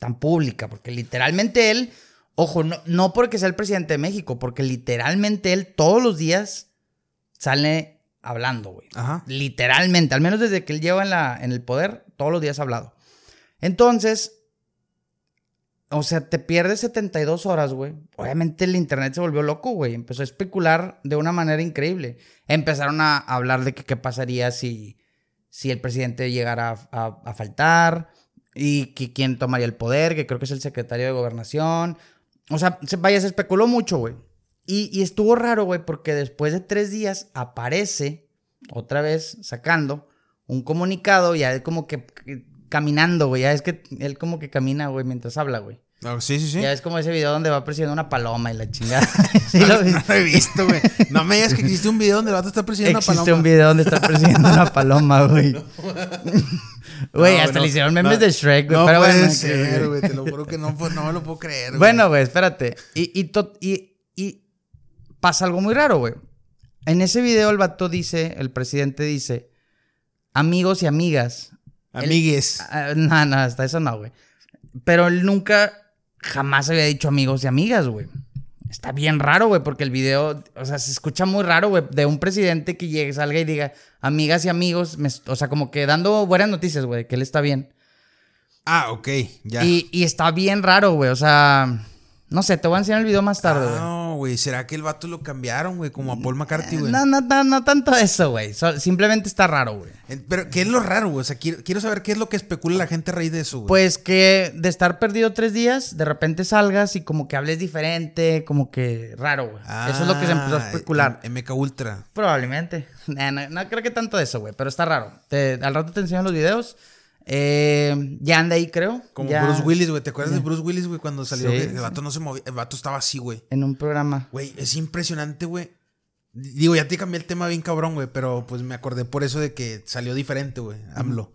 tan pública, porque literalmente él, ojo, no, no porque sea el presidente de México, porque literalmente él todos los días sale hablando, güey. Ajá. Literalmente, al menos desde que él lleva en, la, en el poder, todos los días ha hablado. Entonces, o sea, te pierdes 72 horas, güey. Obviamente el internet se volvió loco, güey. Empezó a especular de una manera increíble. Empezaron a hablar de que qué pasaría si, si el presidente llegara a, a- a faltar y que quién tomaría el poder, que creo que es el secretario de gobernación. O sea, se, vaya, se especuló mucho, güey. Y, y estuvo raro, güey, porque después de tres días aparece otra vez sacando un comunicado, ya como que, caminando, güey. Ya es que él como que camina, güey, mientras habla, güey. Ah, sí, sí, sí. Ya es como ese video donde va persiguiendo una paloma y la chingada. Sí, lo. No lo he visto, güey. No me digas que existe un video donde el vato está persiguiendo una Existe paloma. un video donde está persiguiendo una paloma, güey. Güey, No, hasta no, le hicieron memes no, de Shrek, güey. No pero puede bueno, ser, güey. Te lo juro que no, pues, no me lo puedo creer, güey. Bueno, güey, espérate. Y, y, to- y, y pasa algo muy raro, güey. En ese video el vato dice, el presidente dice, amigos y amigas. Amigues. Ah, no, no, hasta eso no, güey. Pero él nunca, jamás había dicho amigos y amigas, güey. Está bien raro, güey, porque el video, o sea, se escucha muy raro, güey, de un presidente que llegue, salga y diga amigas y amigos, me- o sea, como que dando buenas noticias, güey, que él está bien. Ah, ok, ya. Y, y está bien raro, güey, o sea, no sé, te voy a enseñar el video más tarde, güey. No, güey, ¿será que el vato lo cambiaron, güey? Como a Paul McCartney, güey. No, no, no, no tanto eso, güey. So- simplemente está raro, güey. Pero, ¿qué es lo raro, güey? O sea, quiero, quiero saber qué es lo que especula la gente a raíz de eso, güey. Pues que de estar perdido tres días, de repente salgas y como que hables diferente, como que raro, güey. Eso es lo que se empezó a Ah, especular. MK Ultra. Probablemente. No, no creo que tanto eso, güey, pero está raro. Te- al rato te enseño los videos. Eh, ya anda ahí, creo. Como Ya Bruce Willis, güey. ¿Te acuerdas de Bruce Willis, güey? Cuando salió, Sí, el vato no se movía. El vato estaba así, güey. En un programa. Güey, es impresionante, güey. Digo, ya te cambié el tema bien cabrón, güey, pero pues me acordé por eso de que salió diferente, güey, AMLO.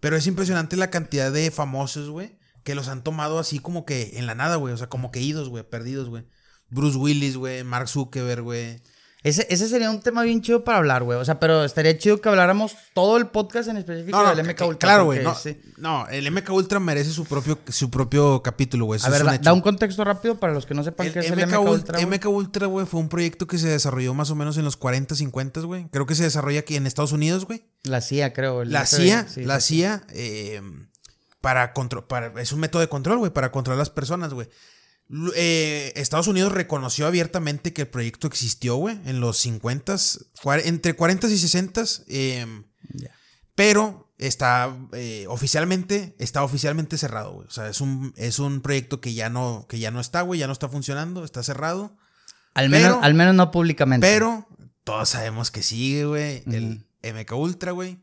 Pero es impresionante la cantidad de famosos, güey, que los han tomado así como que en la nada, güey. O sea, como que idos, güey, perdidos, güey. Bruce Willis, güey, Mark Zuckerberg, güey. Ese, ese sería un tema bien chido para hablar, güey. O sea, pero estaría chido que habláramos todo el podcast en específico No, no, del MK que- Ultra. claro, güey. No, sí. no, el MK Ultra merece su propio, su propio capítulo, güey. A es ver, un da, hecho. da un contexto rápido para los que no sepan El qué es el MK, MK Ultra. MK Ultra, güey, fue un proyecto que se desarrolló más o menos en los 40, 50, güey. Creo que se desarrolla aquí en Estados Unidos, güey. La CIA, creo. La CIA, sí, la. CIA, eh, para control, para, es un método de control, güey, para controlar a las personas, güey. Eh, Estados Unidos reconoció abiertamente que el proyecto existió, güey, en los 50, entre 40 y 60, eh, Ya. pero está eh, oficialmente, está oficialmente cerrado, güey. O sea, es un, es un proyecto que ya no, que ya no está, güey, ya no está funcionando, está cerrado. Al menos, Pero- al menos no públicamente. Pero todos sabemos que sigue, güey. El MK Ultra, güey.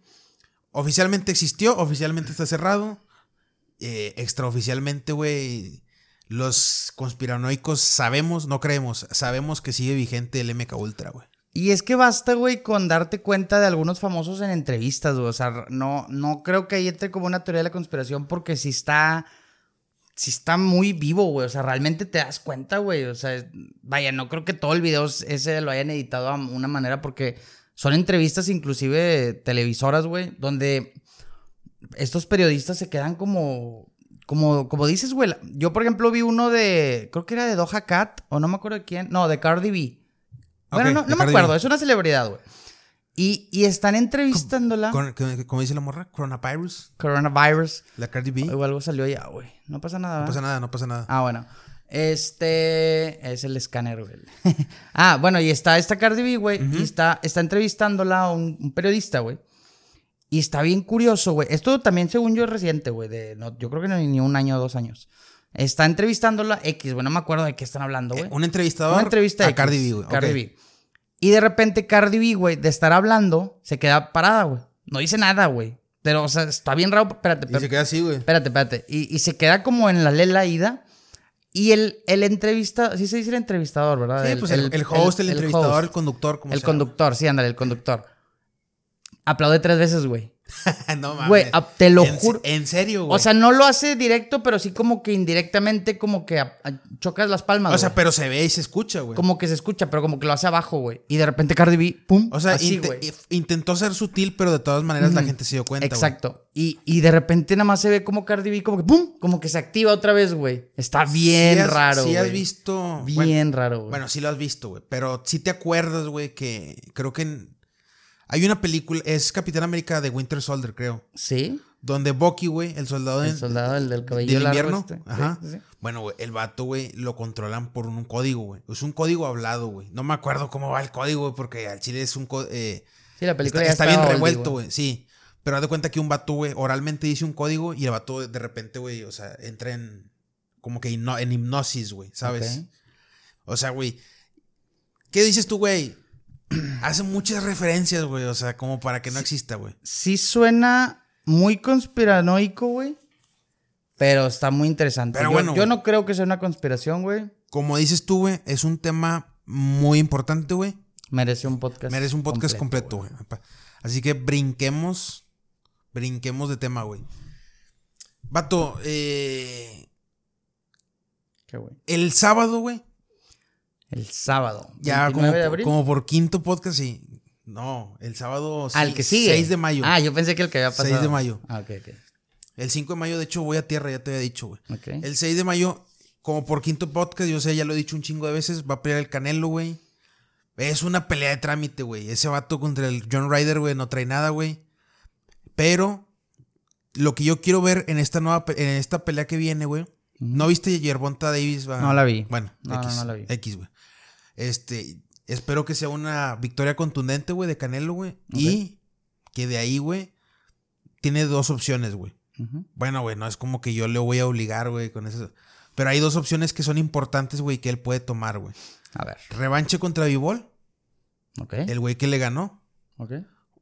Oficialmente existió, oficialmente está cerrado. Eh, extraoficialmente, güey. Los conspiranoicos sabemos, no creemos, sabemos que sigue vigente el MK Ultra, güey. Y es que basta, güey, con darte cuenta de algunos famosos en entrevistas, güey. O sea, no, no creo que ahí entre como una teoría de la conspiración porque si está. Si está muy vivo, güey. O sea, realmente te das cuenta, güey. O sea, vaya, no creo que todo el video ese lo hayan editado a una manera porque son entrevistas, inclusive televisoras, güey, donde estos periodistas se quedan como. Como, como dices, güey. Yo, por ejemplo, vi uno de. Creo que era de Doja Cat, o no me acuerdo de quién. No, de Cardi B. Bueno, no, no me acuerdo, B. es una celebridad, güey. Y, y están entrevistándola. Como dice la morra, coronavirus, Coronavirus. la Cardi B. O algo salió ya, güey. No pasa nada. No pasa nada, no pasa nada. Ah, bueno. Este es el escáner, güey. ah, bueno, y está esta Cardi B, güey. Y está, está entrevistándola a un, un periodista, güey. Y está bien curioso, güey. Esto también, según yo, es reciente, güey. No, yo creo que no, ni un año o dos años. Está entrevistándola X, güey. No me acuerdo de qué están hablando, güey. Eh, un entrevistador Una entrevista a X, Cardi B, güey. Cardi. B. Y de repente Cardi B, güey, de estar hablando, se queda parada, güey. No dice nada, güey. Pero, o sea, está bien raro. Espérate, Y espérate. se queda así, güey. Espérate, espérate. Y, y se queda como en la lela ida. Y el, el entrevista, sí se dice el entrevistador, ¿verdad? Sí, pues el, el host, el, entrevistador, el conductor, como El sea. conductor, sí, ándale, el conductor. Aplaude tres veces, güey. no mames. Güey, te lo En- juro. En serio, güey. O sea, no lo hace directo, pero sí como que indirectamente como que a- a- chocas las palmas, O sea, pero se ve y se escucha, güey. Como que se escucha, pero como que lo hace abajo, güey. Y de repente Cardi B, pum, O sea, así, if- intentó ser sutil, pero de todas maneras la gente se dio cuenta. Exacto. Y, y de repente nada más se ve como Cardi B, como que pum, como que se activa otra vez, güey. Está bien Sí has- raro, Sí güey. has visto... Bien Bueno, raro, güey. bueno, sí lo has visto, güey. Pero sí te acuerdas, güey, que creo que... Hay una película, es Capitán América de Winter Soldier, creo. ¿Sí? Donde Bucky, güey, el soldado, El soldado, el del cabello del largo invierno. este. Ajá. sí, sí. Bueno, güey, el vato, güey, lo controlan por un código, güey. Es un código hablado, güey. No me acuerdo cómo va el código, güey, porque al chile es un código... Sí, la película está, ya está bien revuelto, güey, sí. Pero haz de cuenta que un vato, güey, oralmente dice un código y el vato de repente, güey, o sea, entra en como que en hipnosis, güey, ¿sabes? O sea, güey, ¿qué dices tú, güey? Hace muchas referencias, güey, o sea, como para que no exista, güey. Sí suena muy conspiranoico, güey. Pero está muy interesante. Pero yo, bueno, yo no creo que sea una conspiración, güey. Como dices tú, güey, es un tema muy importante, güey. Merece un podcast. Merece un podcast completo, güey. Así que brinquemos, brinquemos de tema, güey. Vato, eh, Qué güey. el sábado, güey, El sábado. Ya 29 como, de por- abril. como por quinto podcast, sí. No, el sábado Al que sigue. 6 de mayo. Ah, yo pensé que el que había 6 pasado. de mayo. Ah, ok, ok. El 5 de mayo, de hecho, voy a tierra, ya te había dicho, güey. Ok. El 6 de mayo, como por quinto podcast, yo sé, ya lo he dicho un chingo de veces, va a pelear el Canelo, güey. Es una pelea de trámite, güey. Ese vato contra el John Ryder, güey, no trae nada, güey. Pero lo que yo quiero ver en esta nueva en esta pelea que viene, güey. ¿No viste Yerbonta Davis? va? No la vi. Bueno, No, X, no, no la vi. X, güey. Este, espero que sea una victoria contundente, güey, de Canelo, güey. Y que de ahí, güey, tiene dos opciones, güey. Bueno, güey, no es como que yo le voy a obligar, güey, con eso. Pero hay dos opciones que son importantes, güey, que él puede tomar, güey. A ver. Revanche contra Vivol, Ok. el güey que le ganó. Ok.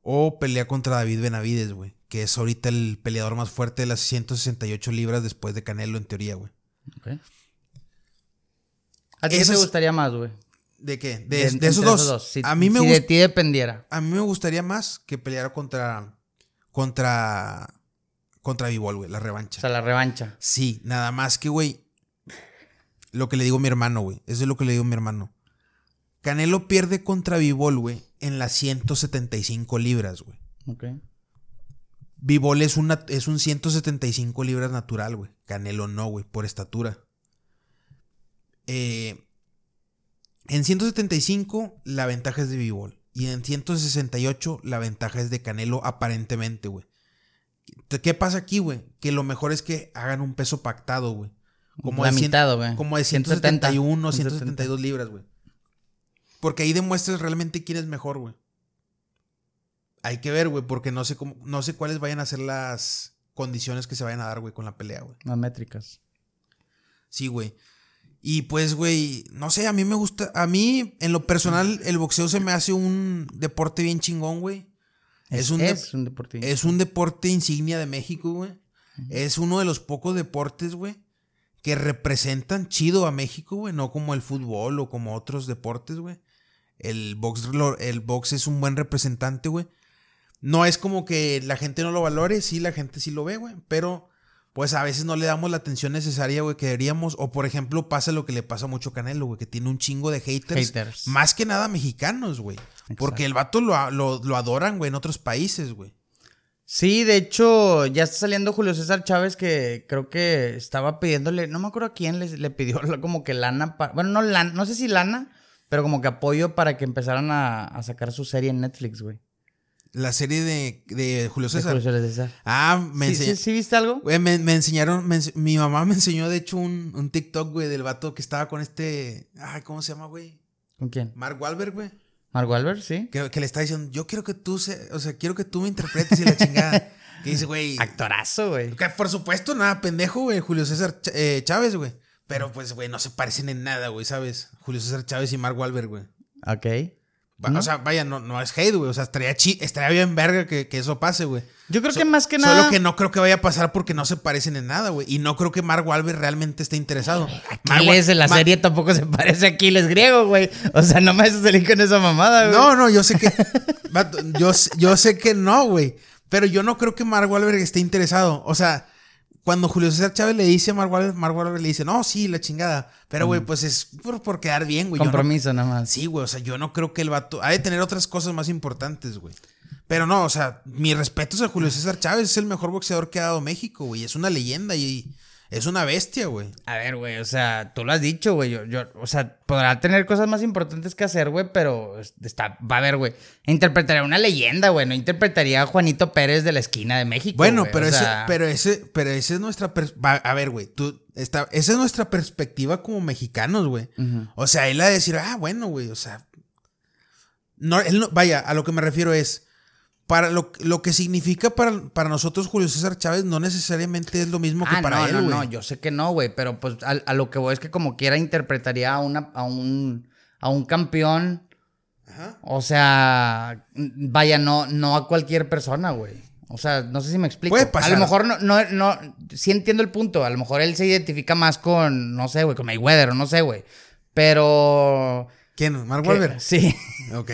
O pelea contra David Benavides, güey. Que es ahorita el peleador más fuerte de las 168 libras después de Canelo, en teoría, güey. ok. ¿A ti qué te gustaría más, güey? ¿De qué? De, De- de entre esos dos. Si, a, mí me si de ti dependiera. a mí me gustaría más que peleara contra. Contra. Contra Vivol, güey, la revancha. O sea, la revancha. Sí, nada más que, güey. Lo que le digo a mi hermano, güey. Eso es lo que le digo a mi hermano. Canelo pierde contra Vivol, güey, en las 175 libras, güey. Ok. Vivol es, una, es un 175 libras natural, güey. Canelo no, güey, por estatura. Eh, en 175 la ventaja es de Vivol. Y en 168 la ventaja es de Canelo aparentemente, güey. ¿Qué pasa aquí, güey? Que lo mejor es que hagan un peso pactado, güey. Como de mitad. Como de 170, 171, 172 172 libras, güey. Porque ahí demuestras realmente quién es mejor, güey. Hay que ver, güey, porque no sé cómo, no sé cuáles vayan a ser las condiciones que se vayan a dar, güey, con la pelea, güey. Las métricas. Sí, güey. Y pues, güey, no sé, a mí me gusta, a mí, en lo personal, el boxeo se me hace un deporte bien chingón, güey. Es, un, de- es un deporte. es un deporte insignia de México, güey. Es uno de los pocos deportes, güey, que representan chido a México, güey. No como el fútbol o como otros deportes, güey. El box, el box es un buen representante, güey. No es como que la gente no lo valore, sí, la gente sí lo ve, güey. Pero, pues a veces no le damos la atención necesaria, güey, que deberíamos. O, por ejemplo, pasa lo que le pasa mucho a Canelo, güey, que tiene un chingo de haters. Haters. Más que nada mexicanos, güey. Porque el vato lo, lo, lo adoran, güey, en otros países, güey. Sí, de hecho, ya está saliendo Julio César Chávez que creo que estaba pidiéndole, no me acuerdo a quién le, le pidió como que lana, para, bueno, no lana, no sé si lana, pero como que apoyo para que empezaran a, a sacar su serie en Netflix, güey. La serie de, de Julio De César. Julio César. Ah, me, ¿Sí, sí, sí viste algo? Güey, me, me enseñaron, me mi mamá me enseñó de hecho un, un TikTok, güey, del vato que estaba con este, ay, ¿cómo se llama, güey? ¿Con quién? Mark Wahlberg, güey. Mark Wahlberg, sí. Que, que le está diciendo, yo quiero que tú, se, o sea, quiero que tú me interpretes y la chingada. que dice, güey, Actorazo, güey. que por supuesto, nada, pendejo, güey, Julio César Ch- eh, Chávez, güey. Pero pues, güey, no se parecen en nada, güey, ¿sabes? Julio César Chávez y Mark Wahlberg, güey. Ok. Va- O sea, vaya, no, no es hate, güey. O sea, estaría, chi estaría bien verga que, que eso pase, güey. Yo creo So- que más que nada. Solo que no creo que vaya a pasar porque no se parecen en nada, güey. Y no creo que Mark Wahlberg realmente esté interesado. Mark Aquiles en la serie tampoco se parece a Aquiles griego, güey. O sea, no me haces salir con esa mamada, güey. No, no, yo sé que. yo, yo sé que no, güey. Pero yo no creo que Mark Wahlberg esté interesado. O sea, cuando Julio César Chávez le dice a Mark Wahlberg, Mark Wahlberg le dice, no, sí, la chingada. Pero, güey, pues es por, por quedar bien, güey. No- Compromiso nada más. Sí, güey, o sea, yo no creo que el vato. Ha de tener otras cosas más importantes, güey. Pero no, o sea, mi respeto es a Julio César Chávez, es el mejor boxeador que ha dado México, güey. Es una leyenda y es una bestia, güey. A ver, güey, o sea, tú lo has dicho, güey. Yo, yo, o sea, podrá tener cosas más importantes que hacer, güey, pero está, va a ver, güey. Interpretaría una leyenda, güey. No interpretaría a Juanito Pérez de la esquina de México. Bueno, güey, pero o ese, pero ese, pero esa es nuestra pers- va- A ver, güey, tú, está, esa es nuestra perspectiva como mexicanos, güey. O sea, él ha de decir, ah, bueno, güey, o sea. No, él no, vaya, a lo que me refiero es. Para lo, lo que significa para, para nosotros Julio César Chávez no necesariamente es lo mismo que Ah, para no, él, no, güey. no, yo sé que no, güey, pero pues a, a lo que voy es que como quiera interpretaría a, una, a, un, a un campeón. Ajá. O sea, vaya, no, no a cualquier persona, güey. O sea, no sé si me explico. Puede pasar. A lo mejor no, no, no, sí entiendo el punto. A lo mejor él se identifica más con, no sé, güey, con Mayweather o no sé, güey. Pero... ¿Quién? ¿Mark Wahlberg? Sí. Ok.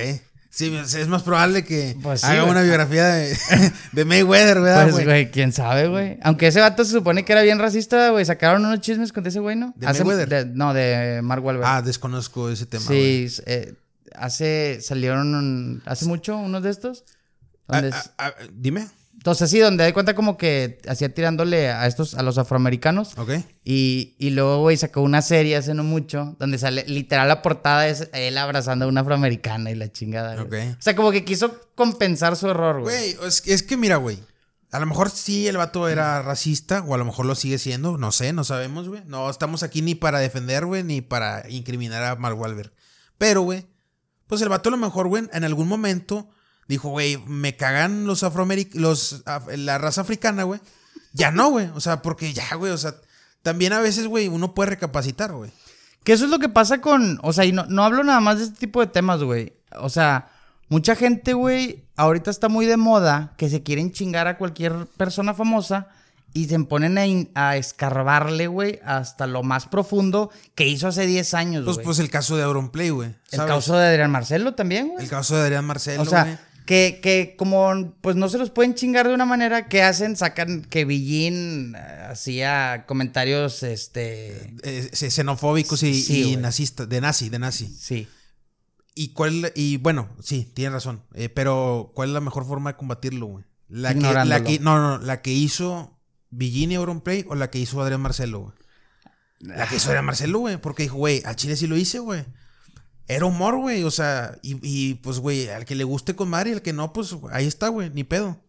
Sí, es más probable que Pues sí, haga güey. una biografía de, de Mayweather, ¿verdad, Pues, güey? güey, quién sabe, güey. Aunque ese vato se supone que era bien racista, güey. Sacaron unos chismes con ese güey, ¿no? ¿De Hace- Mayweather? de- no, de Mark Wahlberg. ah, desconozco ese tema. güey. sí, eh, hace, salieron un- hace mucho unos de estos. Donde Ah, ah, ah, dime. Entonces sí, donde de cuenta como que hacía tirándole a estos, a los afroamericanos. Ok. Y, y luego, güey, sacó una serie hace no mucho, donde sale, literal, la portada es él abrazando a una afroamericana y la chingada. güey. Ok. O sea, como que quiso compensar su error, güey. Güey, es, que- es que mira, güey. A lo mejor sí el vato era racista, o a lo mejor lo sigue siendo, no sé, no sabemos, güey. No estamos aquí ni para defender, güey, ni para incriminar a Mark Wahlberg. Pero, güey, pues el vato a lo mejor, güey, en algún momento dijo, güey, me cagan los afroamericanos, af- la raza africana, güey. Ya no, güey. O sea, porque ya, güey, o sea, también a veces, güey, uno puede recapacitar, güey. Que eso es lo que pasa con. O sea, y no, no hablo nada más de este tipo de temas, güey. O sea, mucha gente, güey, ahorita está muy de moda que se quieren chingar a cualquier persona famosa y se ponen a, a escarbarle, güey, hasta lo más profundo que hizo hace 10 años, Pues, güey. pues el caso de Auronplay, güey. el caso de Adrián Marcelo también, güey. El caso de Adrián Marcelo, O sea, güey. Que, que como pues no se los pueden chingar de una manera que hacen, sacan que Villín eh, hacía comentarios, este... Eh, xenofóbicos y, Sí, y nazistas, de nazi, de nazi. Sí. Y cuál, y bueno, sí, tienes razón. eh, pero, ¿cuál es la mejor forma de combatirlo, güey? La que, la que, no, no, la que hizo Villini Auronplay o la que hizo Adrián Marcelo, güey. La que hizo Adrián Marcelo, güey, porque dijo, güey, a Chile sí lo hice, güey. Era humor, güey, o sea, y, y, pues, güey, al que le guste con madre y al que no, pues ahí está, güey, ni pedo.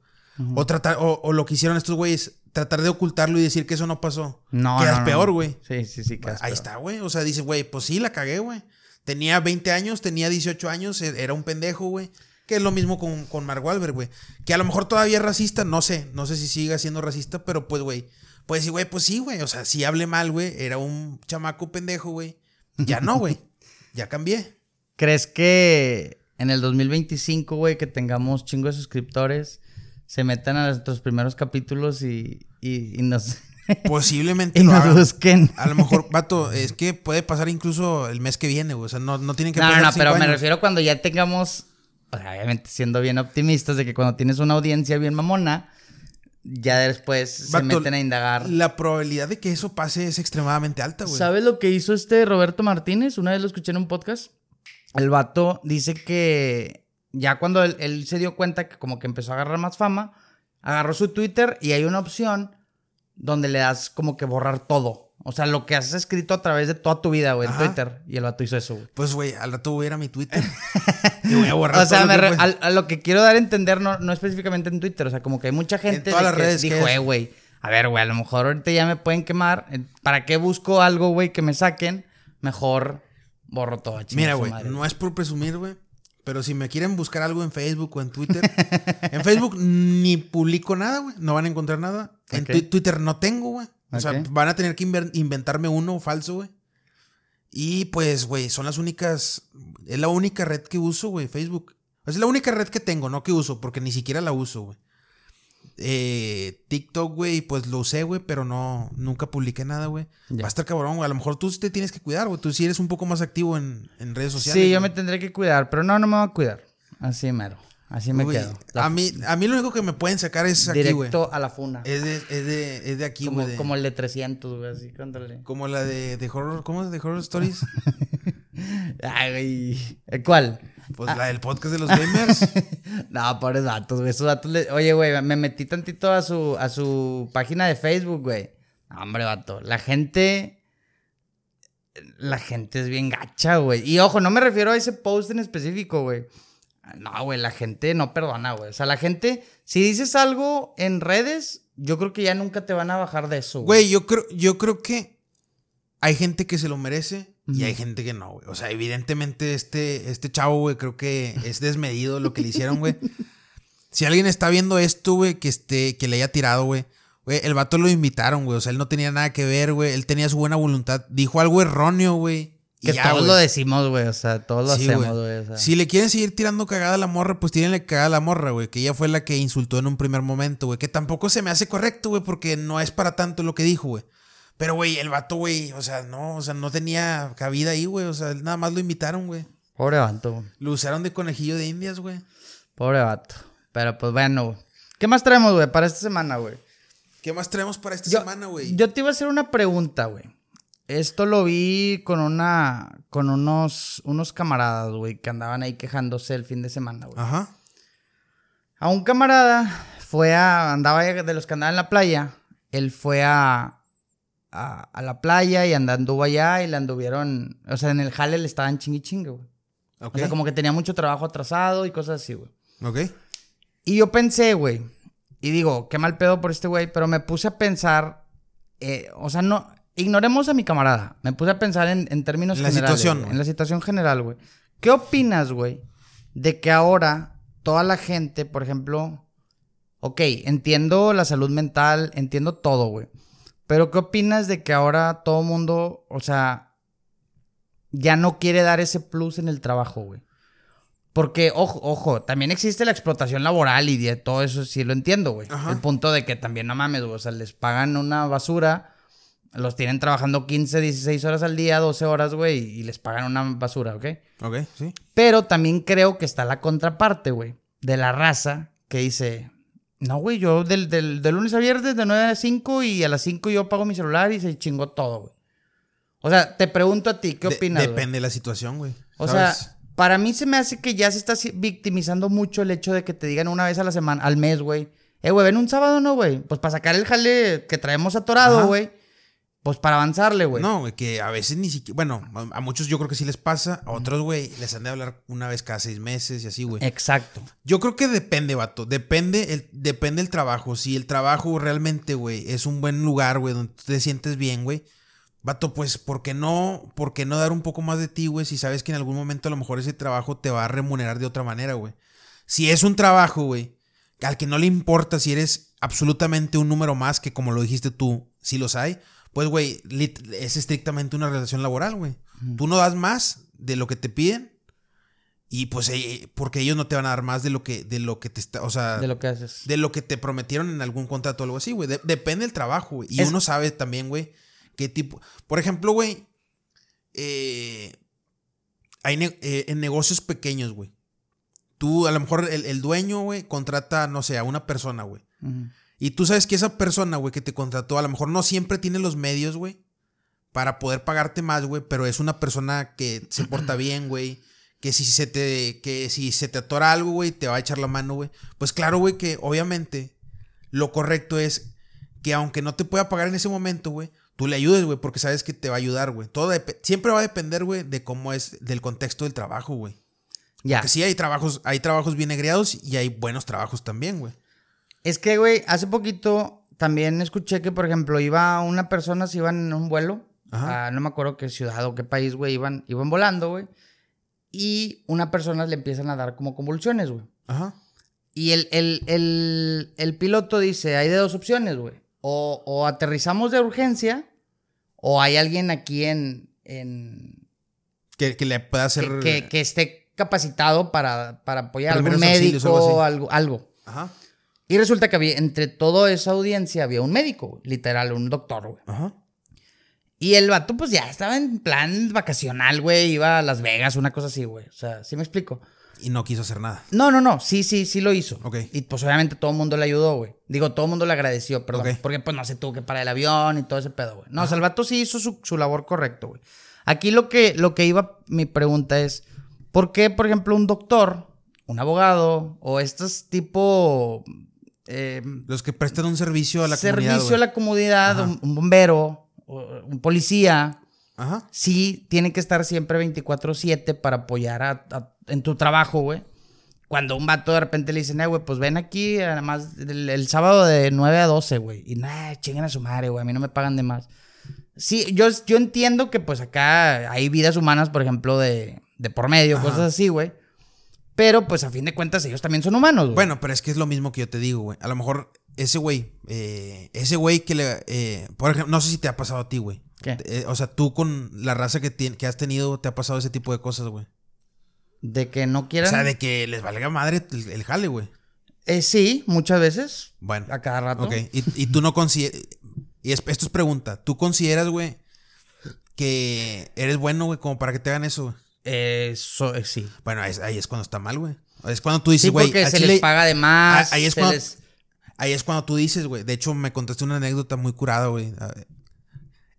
O tratar, o, o lo que hicieron estos güeyes, tratar de ocultarlo y decir que eso no pasó. No, Quedas no, no. peor, güey. Sí, sí, sí. quedas Ahí peor. está, güey. O sea, dice, güey, pues sí, la cagué, güey. Tenía 20 años, tenía 18 años, e- era un pendejo, güey. Que es lo mismo con, con Mark Wahlberg, güey. Que a lo mejor todavía es racista, no sé. No sé si siga siendo racista, pero pues, güey. Pues sí, güey, pues sí, güey. O sea, si hable mal, güey. Era un chamaco pendejo, güey. Ya no, güey. Ya cambié. ¿Crees que en el 2025, güey, que tengamos chingo de suscriptores, se metan a nuestros primeros capítulos y, y, y nos, Posiblemente y lo nos hagan. busquen? A lo mejor, vato, es que puede pasar incluso el mes que viene, güey. O sea, no, no tienen que No, no, pasar no, pero me refiero cuando ya tengamos, sea, obviamente siendo bien optimistas de que cuando tienes una audiencia bien mamona, ya después se meten a indagar. La probabilidad de que eso pase es extremadamente alta, güey. ¿Sabes lo que hizo este Roberto Martínez? Una vez lo escuché en un podcast. El vato dice que ya cuando él, él se dio cuenta que como que empezó a agarrar más fama, agarró su Twitter y hay una opción donde le das como que borrar todo. O sea, lo que has escrito a través de toda tu vida, güey, en Ajá. Twitter. Y el vato hizo eso, güey. Pues, güey, al rato voy a ir a mi Twitter. y voy a borrar O sea, todo lo me que re- pueda. al- a, lo que quiero dar a entender, no, no específicamente en Twitter, o sea, como que hay mucha gente todas de las que redes dijo, eh, güey, a ver, güey, a lo mejor ahorita ya me pueden quemar. ¿Para qué busco algo, güey, que me saquen? Mejor borro todo. Mira, güey, no es por presumir, güey. Pero si me quieren buscar algo en Facebook o en Twitter, en Facebook ni publico nada, güey. No van a encontrar nada. En Twitter no tengo, güey. O sea, van a tener que inventarme uno falso, güey. Y pues, güey, son las únicas. Es la única red que uso, güey, Facebook. Es la única red que tengo, no que uso, porque ni siquiera la uso, güey. Eh, TikTok, güey, pues lo usé, güey, pero no, nunca publiqué nada, güey. Va a estar cabrón, güey. A lo mejor tú te tienes que cuidar, güey. Tú sí eres un poco más activo en, en redes sociales. Sí, yo me tendré que cuidar, pero no, no me voy a cuidar. Así mero. Así me Uy, quedo. La- a mí, a mí lo único que me pueden sacar es aquí, güey. directo a la funa. Es de, es de, es de aquí, como, güey. de- como el de 300, güey, así, cuéntale. Como la de, de horror, ¿cómo es de horror stories? Ay, güey. ¿Eh, ¿Cuál? Pues la del podcast de los gamers. No, pobres vatos, güey. Esos vatos le- Oye, güey, me metí tantito a su, a su página de Facebook, güey. No, hombre, vato. La gente. La gente es bien gacha, güey. Y ojo, no me refiero a ese post en específico, güey. No, güey, la gente no perdona, güey. O sea, la gente, si dices algo en redes, yo creo que ya nunca te van a bajar de eso, güey. Yo creo, yo creo que hay gente que se lo merece y hay gente que no, güey. O sea, evidentemente este, este chavo, güey, creo que es desmedido lo que le hicieron, güey. Si alguien está viendo esto, güey, que, esté, que le haya tirado, güey. Güey, el vato lo invitaron, güey. O sea, él no tenía nada que ver, güey. Él tenía su buena voluntad. Dijo algo erróneo, güey. Que ya, todos lo decimos, güey. O sea, todos lo Sí, hacemos, güey. güey. o sea. Si le quieren seguir tirando cagada a la morra, pues tírenle cagada a la morra, güey. Que ella fue la que insultó en un primer momento, güey. Que tampoco se me hace correcto, güey, porque no es para tanto lo que dijo, güey. Pero, güey, el vato, güey, o sea, no, o sea, no tenía cabida ahí, güey. O sea, nada más lo invitaron, güey. Pobre vato, güey. Lo usaron de conejillo de indias, güey. Pobre vato. Pero pues bueno, güey. ¿Qué más traemos, güey, para esta semana, güey? ¿Qué más traemos para esta Yo- semana, güey? Yo te iba a hacer una pregunta, güey. Esto lo vi con una. con unos. unos camaradas, güey, que andaban ahí quejándose el fin de semana, güey. Ajá. A un camarada fue a. andaba de los que andaban en la playa. Él fue a. a, a la playa y and- anduvo allá y le anduvieron. O sea, en el jale le estaban chingui chingue, güey. Ok. O sea, como que tenía mucho trabajo atrasado y cosas así, güey. Ok. Y yo pensé, güey, y digo, qué mal pedo por este güey, pero me puse a pensar, eh, o sea, no, ignoremos a mi camarada, me puse a pensar en, en términos En la generales, situación, en la situación general, güey. ¿Qué opinas, güey, de que ahora toda la gente, por ejemplo, ok, entiendo la salud mental, entiendo todo, güey, pero ¿qué opinas de que ahora todo mundo, o sea, ya no quiere dar ese plus en el trabajo, güey? Porque, ojo, ojo, también existe la explotación laboral y de todo eso sí lo entiendo, güey. El punto de que también no mames, güey. O sea, les pagan una basura, los tienen trabajando 15, 16 horas al día, 12 horas, güey, y les pagan una basura, ¿ok? Ok, sí. Pero también creo que está la contraparte, güey, de la raza que dice, no, güey, yo del, del, de lunes a viernes de 9 a 5 y a las 5 yo pago mi celular y se chingó todo, güey. O sea, te pregunto a ti, ¿qué De- opinas? Depende de la situación, güey. O ¿Sabes? sea, para mí se me hace que ya se está victimizando mucho el hecho de que te digan una vez a la semana, al mes, güey. Eh, güey, ven un sábado, ¿no, güey? Pues para sacar el jale que traemos atorado, güey. Pues para avanzarle, güey. No, güey, que a veces ni siquiera. Bueno, a, a muchos yo creo que sí les pasa. A otros, güey, les han de hablar una vez cada seis meses y así, güey. Exacto. Yo creo que depende, vato. Depende el, depende el trabajo. Si el trabajo realmente, güey, es un buen lugar, güey, donde tú te sientes bien, güey. Vato, pues, ¿por qué no, por qué no dar un poco más de ti, güey? Si sabes que en algún momento a lo mejor ese trabajo te va a remunerar de otra manera, güey. Si es un trabajo, güey, al que no le importa si eres absolutamente un número más, que como lo dijiste tú, si los hay, pues, güey, es estrictamente una relación laboral, güey. Tú no das más de lo que te piden y pues eh, porque ellos no te van a dar más de lo que de lo que te está, o sea, De lo que haces. de lo que te prometieron en algún contrato o algo así, güey. De- depende del trabajo, güey. Y Es- uno sabe también, güey, qué tipo. Por ejemplo, güey, eh, hay ne- eh, en negocios pequeños, güey. Tú, a lo mejor el, el dueño, güey, contrata, no sé, a una persona, güey. Y tú sabes que esa persona, güey, que te contrató, a lo mejor no siempre tiene los medios, güey, para poder pagarte más, güey, pero es una persona que se porta bien, güey. Que si se te, que si se te atora algo, güey, te va a echar la mano, güey. Pues claro, güey, que obviamente lo correcto es que aunque no te pueda pagar en ese momento, güey, tú le ayudes, güey, porque sabes que te va a ayudar, güey. Todo siempre va a depender, güey, de cómo es, del contexto del trabajo, güey. Ya. Que sí hay trabajos, hay trabajos bien egreados y hay buenos trabajos también, güey. Es que, güey, hace poquito también escuché que, por ejemplo, iba una persona, se iban en un vuelo. Ajá. a no me acuerdo qué ciudad o qué país, güey, iban, iban volando, güey. Y una persona le empiezan a dar como convulsiones, güey. Ajá. Y el, el, el, el piloto dice, hay de dos opciones, güey. O, o aterrizamos de urgencia, o hay alguien aquí en... en Que, que le pueda hacer. que, que- que esté capacitado para, para apoyar algún Primeros auxilios, médico, algo algo, algo. Ajá. Y resulta que había, entre toda esa audiencia había un médico, literal, un doctor, güey. Ajá. Y el vato, pues ya estaba en plan vacacional, güey. Iba a Las Vegas, una cosa así, güey. O sea, ¿sí me explico? Y no quiso hacer nada. No, no, no. Sí, sí, sí lo hizo. Ok. Y pues obviamente todo el mundo le ayudó, güey. Digo, todo el mundo le agradeció, perdón. Ok. Porque pues no se tuvo que parar el avión y todo ese pedo, güey. No, o sea, el vato sí hizo su, su labor correcto, güey. Aquí lo que, lo que iba, mi pregunta es, ¿por qué, por ejemplo, un doctor, un abogado o estos tipo... eh, Los que prestan un servicio a la servicio comunidad. a la comunidad, un, un bombero, un policía. Ajá. sí tienen que estar siempre 24/7 para apoyar a- a- en tu trabajo, güey. Cuando un vato de repente le dicen, eh, güey, pues ven aquí, además, el, el sábado de 9 a 12, güey. Y nada, chinguen a su madre, güey, a mí no me pagan de más. Sí, yo, yo entiendo que pues acá hay vidas humanas, por ejemplo, de, de por medio, Ajá. cosas así, güey. Pero pues a fin de cuentas ellos también son humanos, güey. Bueno, pero es que es lo mismo que yo te digo, güey. A lo mejor ese güey, eh, ese güey que le. eh, por ejemplo, no sé si te ha pasado a ti, güey. ¿Qué? Eh, o sea, tú con la raza que, que has tenido, te ha pasado ese tipo de cosas, güey. De que no O quieran... sea, de que les valga madre el, el jale, güey. Eh, sí, muchas veces, Bueno. a cada rato. Ok. Y, y tú no consideras. Y es- esto es pregunta. ¿Tú consideras, güey, que eres bueno, güey, como para que te hagan eso, güey? Eh, so- eh, sí. Bueno, es- ahí es cuando está mal, güey. Es cuando tú dices, Sí, güey. porque al se chile- les paga de más. Ah, ahí es cuando- les- Ahí es cuando tú dices, güey. De hecho, me contaste una anécdota muy curada, güey. Ah,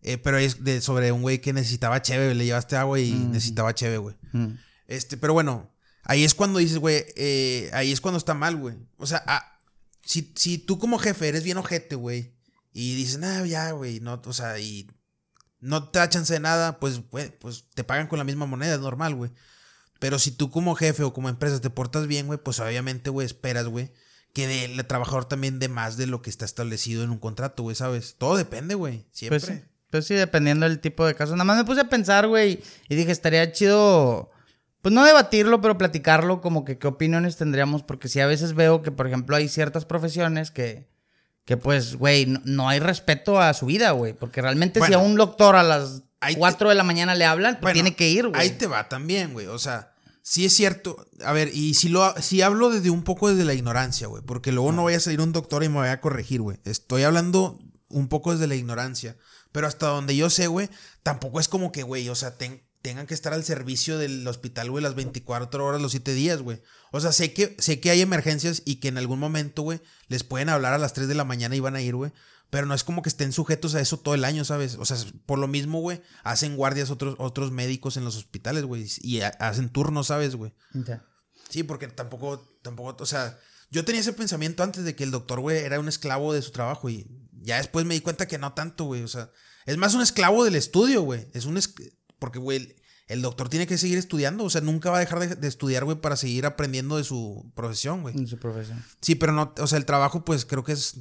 eh, pero es de, sobre un güey que necesitaba cheve. Le llevaste agua y necesitaba cheve, güey. Mm. Este, pero bueno, ahí es cuando dices, güey, eh, ahí es cuando está mal, güey. O sea, ah, si, si tú como jefe eres bien ojete, güey, y dices, nah, ya, güey, no, o sea, y no te da de nada, pues, pues te pagan con la misma moneda, es normal, güey. Pero si tú como jefe o como empresa te portas bien, güey, pues obviamente, güey, esperas, güey, que el trabajador también dé más de lo que está establecido en un contrato, güey, ¿sabes? Todo depende, güey, siempre. Pues sí, pues dependiendo del tipo de caso. Nada más me puse a pensar, güey, y dije, estaría chido, pues no debatirlo, pero platicarlo, como que qué opiniones tendríamos, porque sí a veces veo que, por ejemplo, hay ciertas profesiones que, que pues, güey, no, no hay respeto a su vida, güey, porque realmente Bueno, si a un doctor a las ahí te- 4 de la mañana le hablan, pues Bueno, tiene que ir, güey. Ahí te va también, güey. O sea, sí es cierto. A ver, y si lo si hablo desde un poco desde la ignorancia, güey. Porque luego no vaya a salir un doctor y me vaya a corregir, güey. Estoy hablando un poco desde la ignorancia. Pero hasta donde yo sé, güey, tampoco es como que, güey, o sea, ten- tengan que estar al servicio del hospital, güey, las 24 horas, los 7 días, güey. O sea, sé que, sé que hay emergencias y que en algún momento, güey, les pueden hablar a las 3 de la mañana y van a ir, güey. Pero no es como que estén sujetos a eso todo el año, ¿sabes? O sea, por lo mismo, güey, hacen guardias otros, otros médicos en los hospitales, güey. Y ha- hacen turnos, ¿sabes, güey? Sí, porque tampoco, tampoco, o sea, yo tenía ese pensamiento antes de que el doctor, güey, era un esclavo de su trabajo y ya después me di cuenta que no tanto, güey. O sea, es más un esclavo del estudio, güey. Es un, es- porque, güey, el, doctor tiene que seguir estudiando, o sea, nunca va a dejar de, de estudiar, güey, para seguir aprendiendo de su profesión, güey. En su profesión. Sí, pero no, o sea, el trabajo, pues creo que es.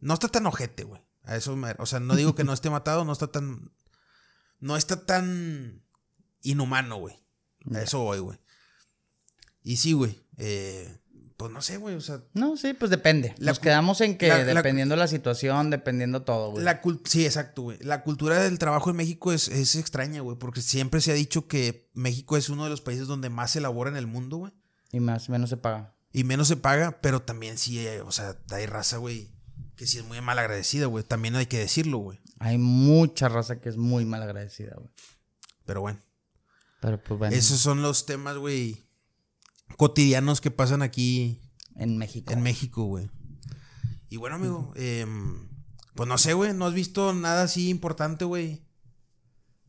No está tan ojete, güey. A eso me- O sea, no digo que no esté matado, no está tan. No está tan inhumano, güey. A eso voy, güey. Y sí, güey. eh, pues no sé, güey. O sea, No, sí, pues depende. La Nos quedamos en que la- la- dependiendo la situación, dependiendo todo, güey. la sí, exacto, güey. La cultura del trabajo en México es, es extraña, güey. Porque siempre se ha dicho que México es uno de los países donde más se elabora en el mundo, güey. Y más, menos se paga. Y menos se paga, pero también sí, eh, o sea, hay raza, güey, que sí es muy mal agradecida, güey. También hay que decirlo, güey. Hay mucha raza que es muy mal agradecida, güey. Pero bueno, Pero pues bueno, esos son los temas, güey, cotidianos que pasan aquí en México. en México, güey. Y bueno, amigo, em, pues no sé, güey, no has visto nada así importante, güey.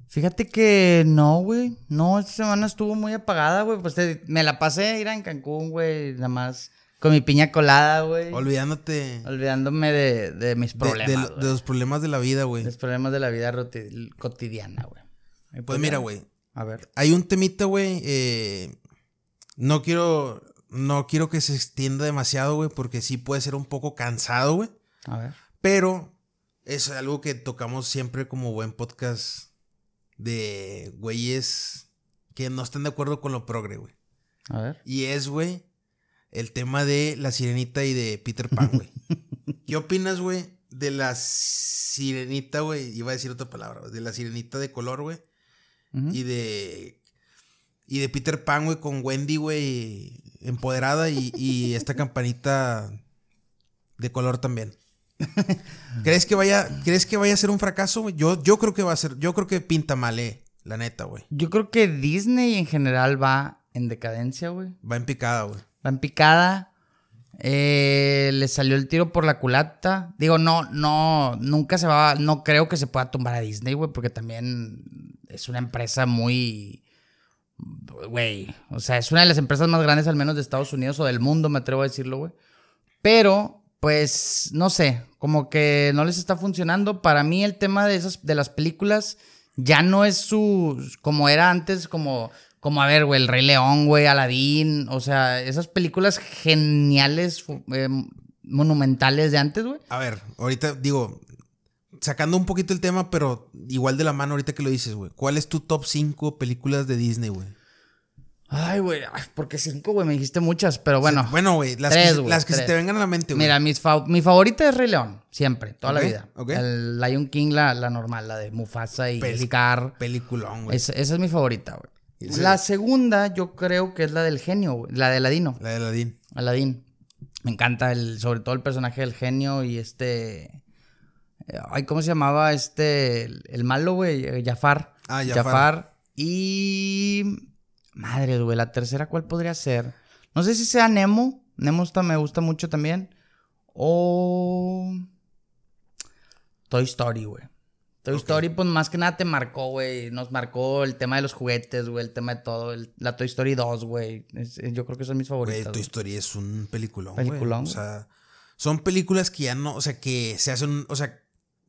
Fíjate que no, güey. No, esta semana estuvo muy apagada, güey. Pues te- me la pasé a ir a en Cancún, güey. Nada más con mi piña colada, güey. Olvidándote Olvidándome de, de mis problemas, de- de los problemas de la vida, güey. Los problemas de la vida cotidiana, güey. Pues mira, güey, A ver. hay un temita, güey, eh, no quiero, no quiero que se extienda demasiado, güey, porque sí puede ser un poco cansado, güey. A ver. Pero es algo que tocamos siempre como buen podcast de güeyes que no están de acuerdo con lo progre, güey. A ver. Y es, güey, el tema de la sirenita y de Peter Pan, güey. ¿Qué opinas, güey, de la sirenita, güey? Iba a decir otra palabra, de la sirenita de color, güey. Y de. Y de Peter Pan, güey, con Wendy, güey, empoderada y, y esta campanita de color también. ¿Crees que vaya, ¿crees que vaya a ser un fracaso? Yo, yo creo que va a ser, yo creo que pinta mal, eh, la neta, güey. Yo creo que Disney en general va en decadencia, güey. Va en picada, güey. Va en picada. Eh, le salió el tiro por la culata. Digo, no, no, nunca se va, no creo que se pueda tumbar a Disney, güey, porque también es una empresa muy, güey, o sea, es una de las empresas más grandes al menos de Estados Unidos o del mundo, me atrevo a decirlo, güey. Pero, pues, no sé, como que no les está funcionando. Para mí el tema de esas, de las películas ya no es su, como era antes, como, como a ver, güey, El Rey León, güey, Aladdin, o sea, esas películas geniales, eh, monumentales de antes, güey. A ver, ahorita digo, sacando un poquito el tema, pero igual de la mano ahorita que lo dices, güey. ¿Cuál es tu top 5 películas de Disney, güey? Ay, güey, porque cinco, güey, me dijiste muchas, pero bueno. Sí, bueno, güey, las, tres, que, las que se te vengan a la mente, güey. Mira, mis fa- mi favorita es Rey León, siempre, toda la vida. ok. El Lion King, la, la normal, la de Mufasa y Peli- Scar. Peliculón, güey. Esa, esa es mi favorita, güey. La segunda, yo creo que es la del genio, güey, la de Aladino. La de Aladdin. Aladín. Me encanta el, sobre todo el personaje del genio y este. Ay, ¿cómo se llamaba este? El, el malo, güey. eh, Jafar. Ah, Jafar. Y. Madre, güey, la tercera, ¿cuál podría ser? No sé si sea Nemo. Nemo está, me gusta mucho también. O. Toy Story, güey. Toy. Story, pues más que nada te marcó, güey. Nos marcó el tema de los juguetes, güey. El tema de todo. el- la Toy Story 2, güey. Eh, Yo creo que son mis Güey, favoritas. Toy güey. Story es un peliculón, güey. Peliculón, O sea, son películas que ya no, o sea, que se hacen, o sea,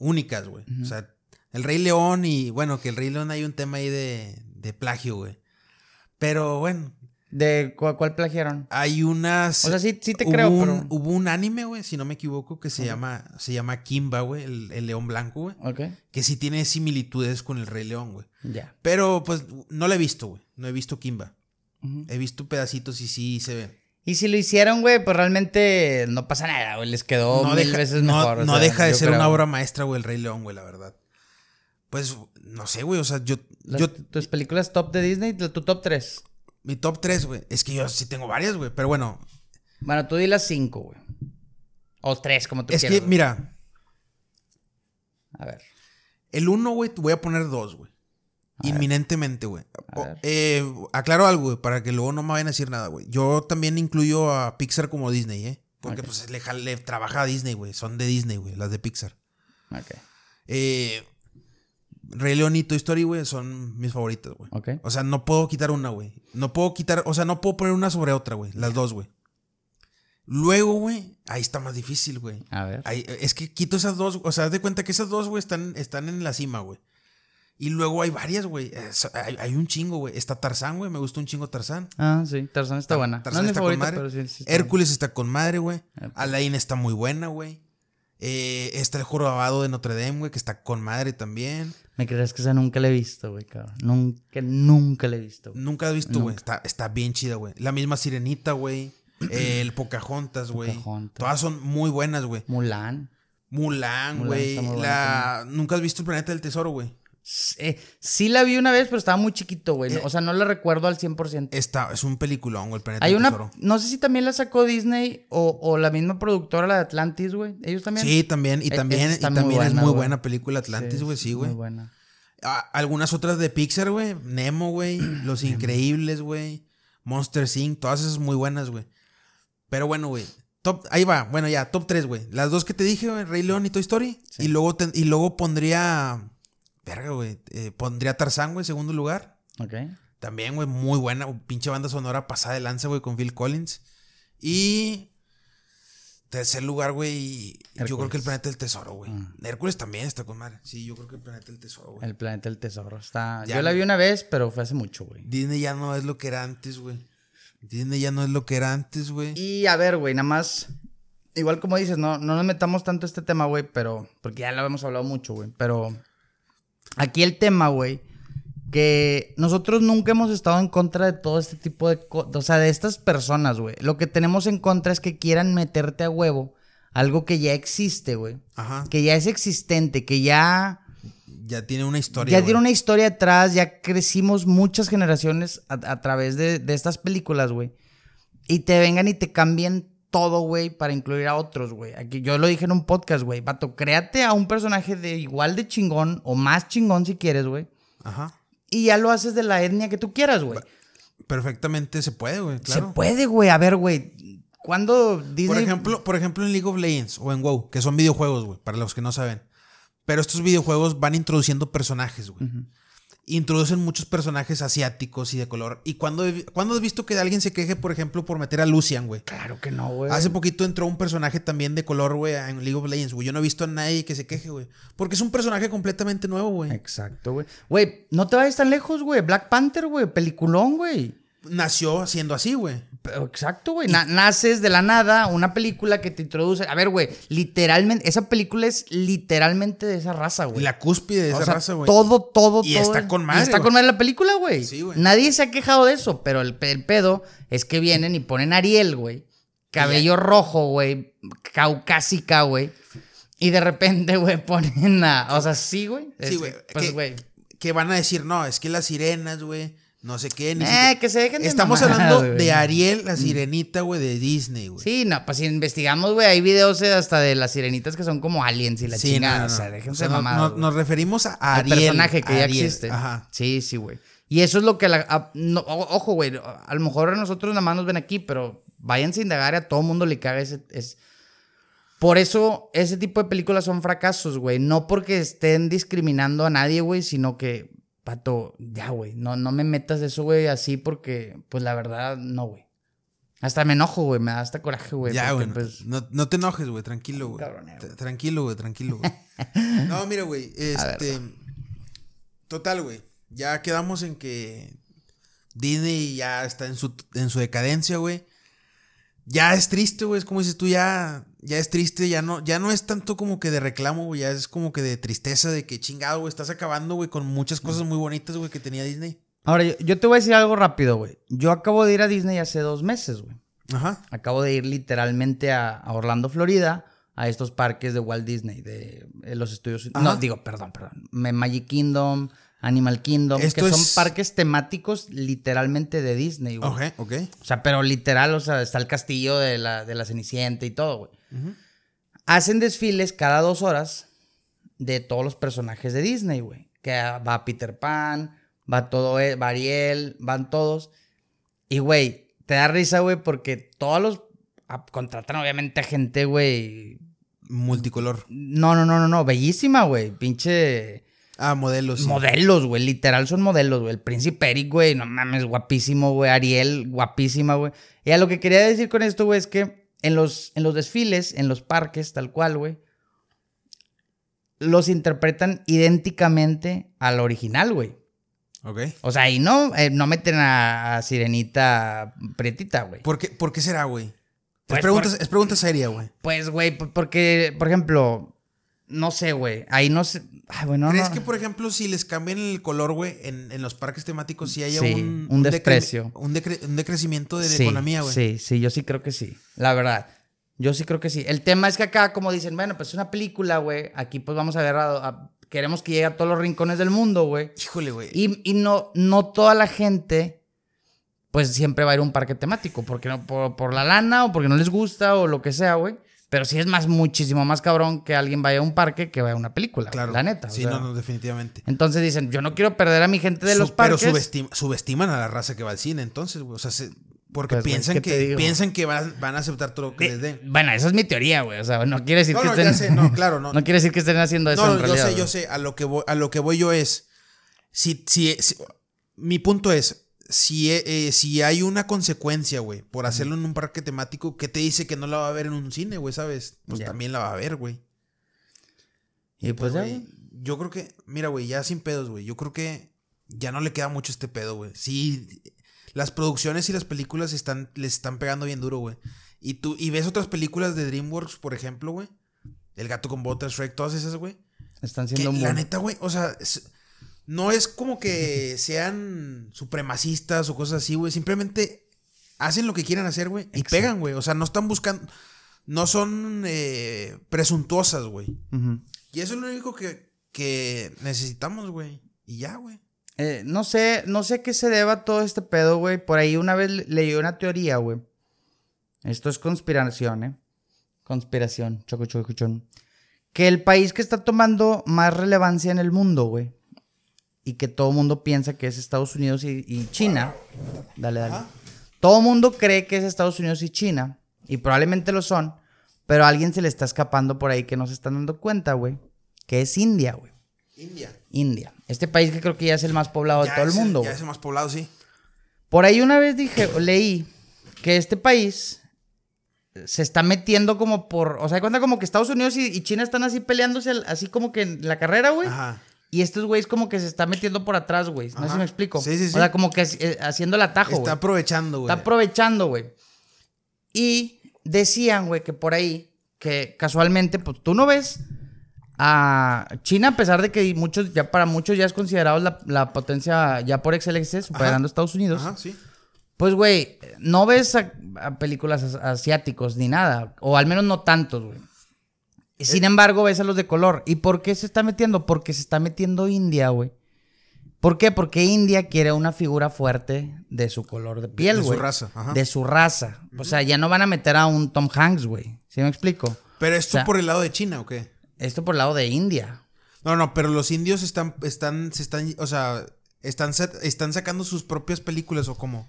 únicas, güey. O sea, El Rey León y, bueno, que El Rey León hay un tema ahí de, de plagio, güey. Pero bueno, ¿De cu- cuál plagiaron? hay unas... O sea, sí, sí te creo, un, pero. Hubo un anime, güey, si no me equivoco, que se llama, se llama Kimba, güey, el, el león blanco, güey. Ok. Que sí tiene similitudes con el Rey León, güey. Ya. Pero, pues, no lo he visto, güey. No he visto Kimba. He visto pedacitos y sí se ve. Y si lo hicieron, güey, pues realmente no pasa nada, güey. Les quedó no mil deja, veces no- mejor. o no sea, deja de ser creo. una obra maestra, güey, el Rey León, güey, la verdad. Pues, no sé, güey, o sea, yo, Las- yo, tus películas top de Disney, tu top 3. mi top 3, güey, es que yo sí tengo varias, güey, pero bueno, Bueno, tú di las 5, güey. O 3, como tú es quieras. que, mira, A ver. el 1, güey, te voy a poner 2, güey. A. Inminentemente, güey. Eh, aclaro algo, güey, para que luego no me vayan a decir nada, güey. Yo también incluyo a Pixar como Disney, ¿eh? Porque, pues, le, trabaja a Disney, güey. Son de Disney, güey, las de Pixar. Ok. Eh, Rey León y Toy Story, güey, son mis favoritas, güey. Ok. O sea, no puedo quitar una, güey. No puedo quitar, o sea, no puedo poner una sobre otra, güey. Las dos, güey. Luego, güey, ahí está más difícil, güey. A ver. Ahí- es que quito esas dos, o sea, haz de cuenta que esas dos, güey, están, están en la cima, güey. Y luego hay varias, güey. Hay, hay un chingo, güey. Está Tarzán, güey. Me gusta un chingo Tarzán. Ah, sí. Tarzán está buena. Tarzán no es mi está con madre. pero sí. sí está Hércules está con madre, güey. Alain está muy buena, güey. Eh, está el jorobado de Notre Dame, güey, que está con madre también. Me crees que esa nunca la he visto, güey, cabrón. Nunca, nunca la he visto. güey. Nunca has visto, güey. Está, está bien chida, güey. La misma Sirenita, güey. El Pocahontas, güey. Pocahontas. Todas son muy buenas, güey. Mulan. Mulan, güey. buena La... Nunca has visto el planeta del tesoro, güey. Eh, sí la vi una vez, pero estaba muy chiquito, güey. Eh, O sea, no la recuerdo al 100%. Está, es un peliculón, el planeta Hay del una, tesoro. no sé si también la sacó Disney o, o la misma productora, la de Atlantis, güey. Ellos también. Sí, también. Y Eh, también, y muy también es muy güey. buena película Atlantis, güey. Sí, güey. Muy buena. Ah, Algunas otras de Pixar, güey. Nemo, güey. Los Increíbles, güey. Monster Inc. Todas esas muy buenas, güey. Pero bueno, güey. Top, ahí va. Bueno, ya, top 3, güey. Las dos que te dije, güey. Rey León y Toy Story. Sí. Y, luego te- y luego pondría. Verga, güey. eh, pondría Tarzán, güey, en segundo lugar. Ok. También, güey, muy buena. Pinche banda sonora pasada de lanza, güey, con Phil Collins. Y. Tercer lugar, güey. Yo creo que el planeta del tesoro, güey. Ah. Hércules también está con madre. Sí, yo creo que el planeta del tesoro, güey. El planeta del tesoro. Está. Ya Yo la vi una vez, pero fue hace mucho, güey. Disney ya no es lo que era antes, güey. Disney ya no es lo que era antes, güey. Y a ver, güey, nada más. Igual como dices, no, no nos metamos tanto a este tema, güey, pero. Porque ya lo hemos hablado mucho, güey. Pero. Aquí el tema, güey. Que nosotros nunca hemos estado en contra de todo este tipo de cosas. O sea, de estas personas, güey. Lo que tenemos en contra es que quieran meterte a huevo algo que ya existe, güey. Ajá. Que ya es existente, que ya. Ya tiene una historia. Ya güey. tiene una historia atrás, ya crecimos muchas generaciones a, a través de, de estas películas, güey. Y te vengan y te cambien todo, güey, para incluir a otros, güey. Aquí yo lo dije en un podcast, güey. Vato, créate a un personaje de igual de chingón o más chingón si quieres, güey. Ajá. Y ya lo haces de la etnia que tú quieras, güey. Perfectamente se puede, güey. Claro. Se puede, güey. A ver, güey. ¿Cuándo Disney... Por ejemplo, por ejemplo, en League of Legends o en WoW, que son videojuegos, güey, para los que no saben. Pero estos videojuegos van introduciendo personajes, güey. Introducen muchos personajes asiáticos y de color. ¿Y vi- cuándo has visto que alguien se queje, por ejemplo, por meter a Lucian, güey? Claro que no, güey. Hace poquito entró un personaje también de color, güey, en League of Legends, güey. Yo no he visto a nadie que se queje, güey. Porque es un personaje completamente nuevo, güey. Exacto, güey. Güey, no te vayas tan lejos, güey. Black Panther, güey. Peliculón, güey. Nació siendo así, güey. Exacto, güey. Na- naces de la nada, una película que te introduce. A ver, güey, literalmente, esa película es literalmente de esa raza, güey. La cúspide de O esa sea, raza, güey. Todo, todo, Y todo. está es- con y madre, está güey. con madre la película, güey. Sí, güey. Nadie se ha quejado de eso, pero el, pe- el pedo es que vienen y ponen a Ariel, güey. Cabello rojo, güey. Caucásica, güey. Y de repente, güey, ponen a. O sea, sí, güey. Sí, güey. Pues, güey. Que van a decir, no, es que las sirenas, güey. No sé qué. Ni Eh, que se dejen de Estamos mamadas, hablando. Mm. de Ariel, la sirenita, güey, de Disney, güey. Sí, no, pues si investigamos, güey, hay videos eh, hasta de las sirenitas que son como aliens y la Sí, chingada. no, no, O sea, no. déjense O sea, de no- mamadas, nos referimos a Al Ariel. personaje que ya existe. Ajá. Sí, sí, güey. Y eso es lo que la... a- no, o- ojo, güey, a lo mejor a nosotros nada más nos ven aquí, pero váyanse a indagar y a todo mundo le caga ese... es- Por eso ese tipo de películas son fracasos, güey. No porque estén discriminando a nadie, güey, sino que, pato, ya, güey, no, no me metas eso, güey, así porque, pues la verdad, no, güey. Hasta me enojo, güey, me da hasta coraje, güey. ya, güey. pues, no, no te enojes, güey. Tranquilo, güey. Tranquilo, güey. Tranquilo, güey. no, mira, güey. Ver, Este. Total, güey. Ya quedamos en que Disney ya está en su, en su decadencia, güey. Ya es triste, güey. Es como dices tú, ya, ya es triste. Ya no, ya no es tanto como que de reclamo, güey. Ya es como que de tristeza, de que chingado, güey. Estás acabando, güey, con muchas cosas muy bonitas, güey, que tenía Disney. Ahora, yo, yo te voy a decir algo rápido, güey. Yo acabo de ir a Disney hace dos meses, güey. Ajá. Acabo de ir literalmente a, a Orlando, Florida, a estos parques de Walt Disney, de, eh, los estudios. Ajá. No, digo, perdón, perdón. Magic Kingdom, Animal Kingdom, Esto que son es- parques temáticos literalmente de Disney, güey. Ok, ok. O sea, pero literal, o sea, está el castillo de la, de la Cenicienta y todo, güey. Hacen desfiles cada dos horas de todos los personajes de Disney, güey. Que va Peter Pan, va todo, e- va Ariel, van todos. Y, güey, te da risa, güey, porque todos los... a- contratan obviamente a gente, güey. Multicolor. No, no, no, no, no. Bellísima, güey. Pinche... Ah, modelos. sí. Modelos, güey, literal son modelos, güey. El príncipe Eric, güey, no mames, guapísimo, güey. Ariel, guapísima, güey. Y a lo que quería decir con esto, güey, es que en los, en los desfiles, en los parques, tal cual, güey, los interpretan idénticamente al original, güey. Ok. O sea, ahí no, eh, no meten a, a Sirenita Prietita, güey. ¿Por qué, por qué será, güey? Pues es, pregunta, por- es pregunta seria, güey. Pues, güey, porque, por ejemplo, no sé, güey. Ahí no sé. Ay, bueno, ¿Crees no. que, por ejemplo, si les cambian el color, güey, en, en los parques temáticos, si haya Sí, un, un desprecio. Un, decre- un decrecimiento de la sí, economía, güey? Sí, sí, yo sí creo que sí. La verdad. Yo sí creo que sí. El tema es que acá, como dicen, bueno, pues es una película, güey. Aquí pues vamos a ver, a- a- queremos que llegue a todos los rincones del mundo, güey. Híjole, güey. Y, y no, no toda la gente, pues siempre va a ir a un parque temático. Porque no, por, por la lana o porque no les gusta o lo que sea, güey. Pero sí es más, muchísimo más cabrón que alguien vaya a un parque que vaya a una película, Claro. la neta. o Sí, sea. no, no, definitivamente. Entonces dicen, yo no quiero perder a mi gente de Su- los parques. Pero subestim- subestiman a la raza que va al cine, entonces, güey. O sea, se- porque Pues, piensan, ¿qué te que, piensan que van, van a aceptar todo lo que les den. Bueno, esa es mi teoría, güey. O sea, no quiere decir No, que no, estén. sé, no, claro, no. No quiere decir que estén haciendo eso No, en yo realidad. sé, yo sé. A lo que voy, a lo que voy yo es. Si, si, si- mi punto es. Si, eh, eh, si hay una consecuencia, güey, por hacerlo en un parque temático, ¿qué te dice que no la va a ver en un cine, güey? ¿Sabes? Pues Ya. también la va a ver, güey. Y pues güey. yo creo que, mira, güey, ya sin pedos, güey. Yo creo que ya no le queda mucho este pedo, güey. Sí, las producciones y las películas están, les están pegando bien duro, güey. Y tú, y ves otras películas de DreamWorks, por ejemplo, güey. El gato con botas, Shrek, todas esas, güey. Están Que siendo muy. la neta, güey, o sea, es- no es como que sean supremacistas o cosas así, güey. Simplemente hacen lo que quieran hacer, güey. Y Exacto. pegan, güey. O sea, no están buscando. No son eh, presuntuosas, güey. Y eso es lo único que, que necesitamos, güey. Y ya, güey. Eh, no sé, no sé a qué se deba todo este pedo, güey. Por ahí una vez le- leí una teoría, güey. Esto es conspiración, ¿eh? Conspiración, choco, choco, chon. Que el país que está tomando más relevancia en el mundo, güey. Y que todo el mundo piensa que es Estados Unidos y, y China. Dale, dale. Todo el mundo cree que es Estados Unidos y China. Y probablemente lo son. Pero a alguien se le está escapando por ahí que no se están dando cuenta, güey. Que es India, güey. India. India. Este país que creo que ya es el más poblado de todo el es mundo. Ya es el más poblado, sí. Por ahí una vez dije, leí que este país se está metiendo como por, o sea, cuenta como que Estados Unidos y, y China están así peleándose, así como que en la carrera, güey. Ajá. Y estos güeyes como que se está metiendo por atrás, güey. No sé si me explico. Sí, sí, sí. O sea, como que eh, haciendo el atajo, Está güey. aprovechando, güey. Está aprovechando, güey. Y decían, güey, que por ahí, que casualmente, pues tú no ves a China, a pesar de que muchos, ya para muchos ya es considerado la, la potencia ya por excelencia, superando a Estados Unidos. Ajá, sí. Pues, güey, no ves a, a películas as- asiáticos ni nada. O al menos no tantos, güey. Sin embargo, ves a los de color. ¿Y por qué se está metiendo? Porque se está metiendo India, güey. ¿Por qué? Porque India quiere una figura fuerte de su color de piel, de su güey. raza, ajá. De su raza. O sea, ya no van a meter a un Tom Hanks, güey. ¿Sí me explico? Pero esto O sea- por el lado de China, ¿o qué? Esto por el lado de India. No, no, pero los indios están, están, se están, o sea, ¿Están, ¿Están sacando sus propias películas o cómo?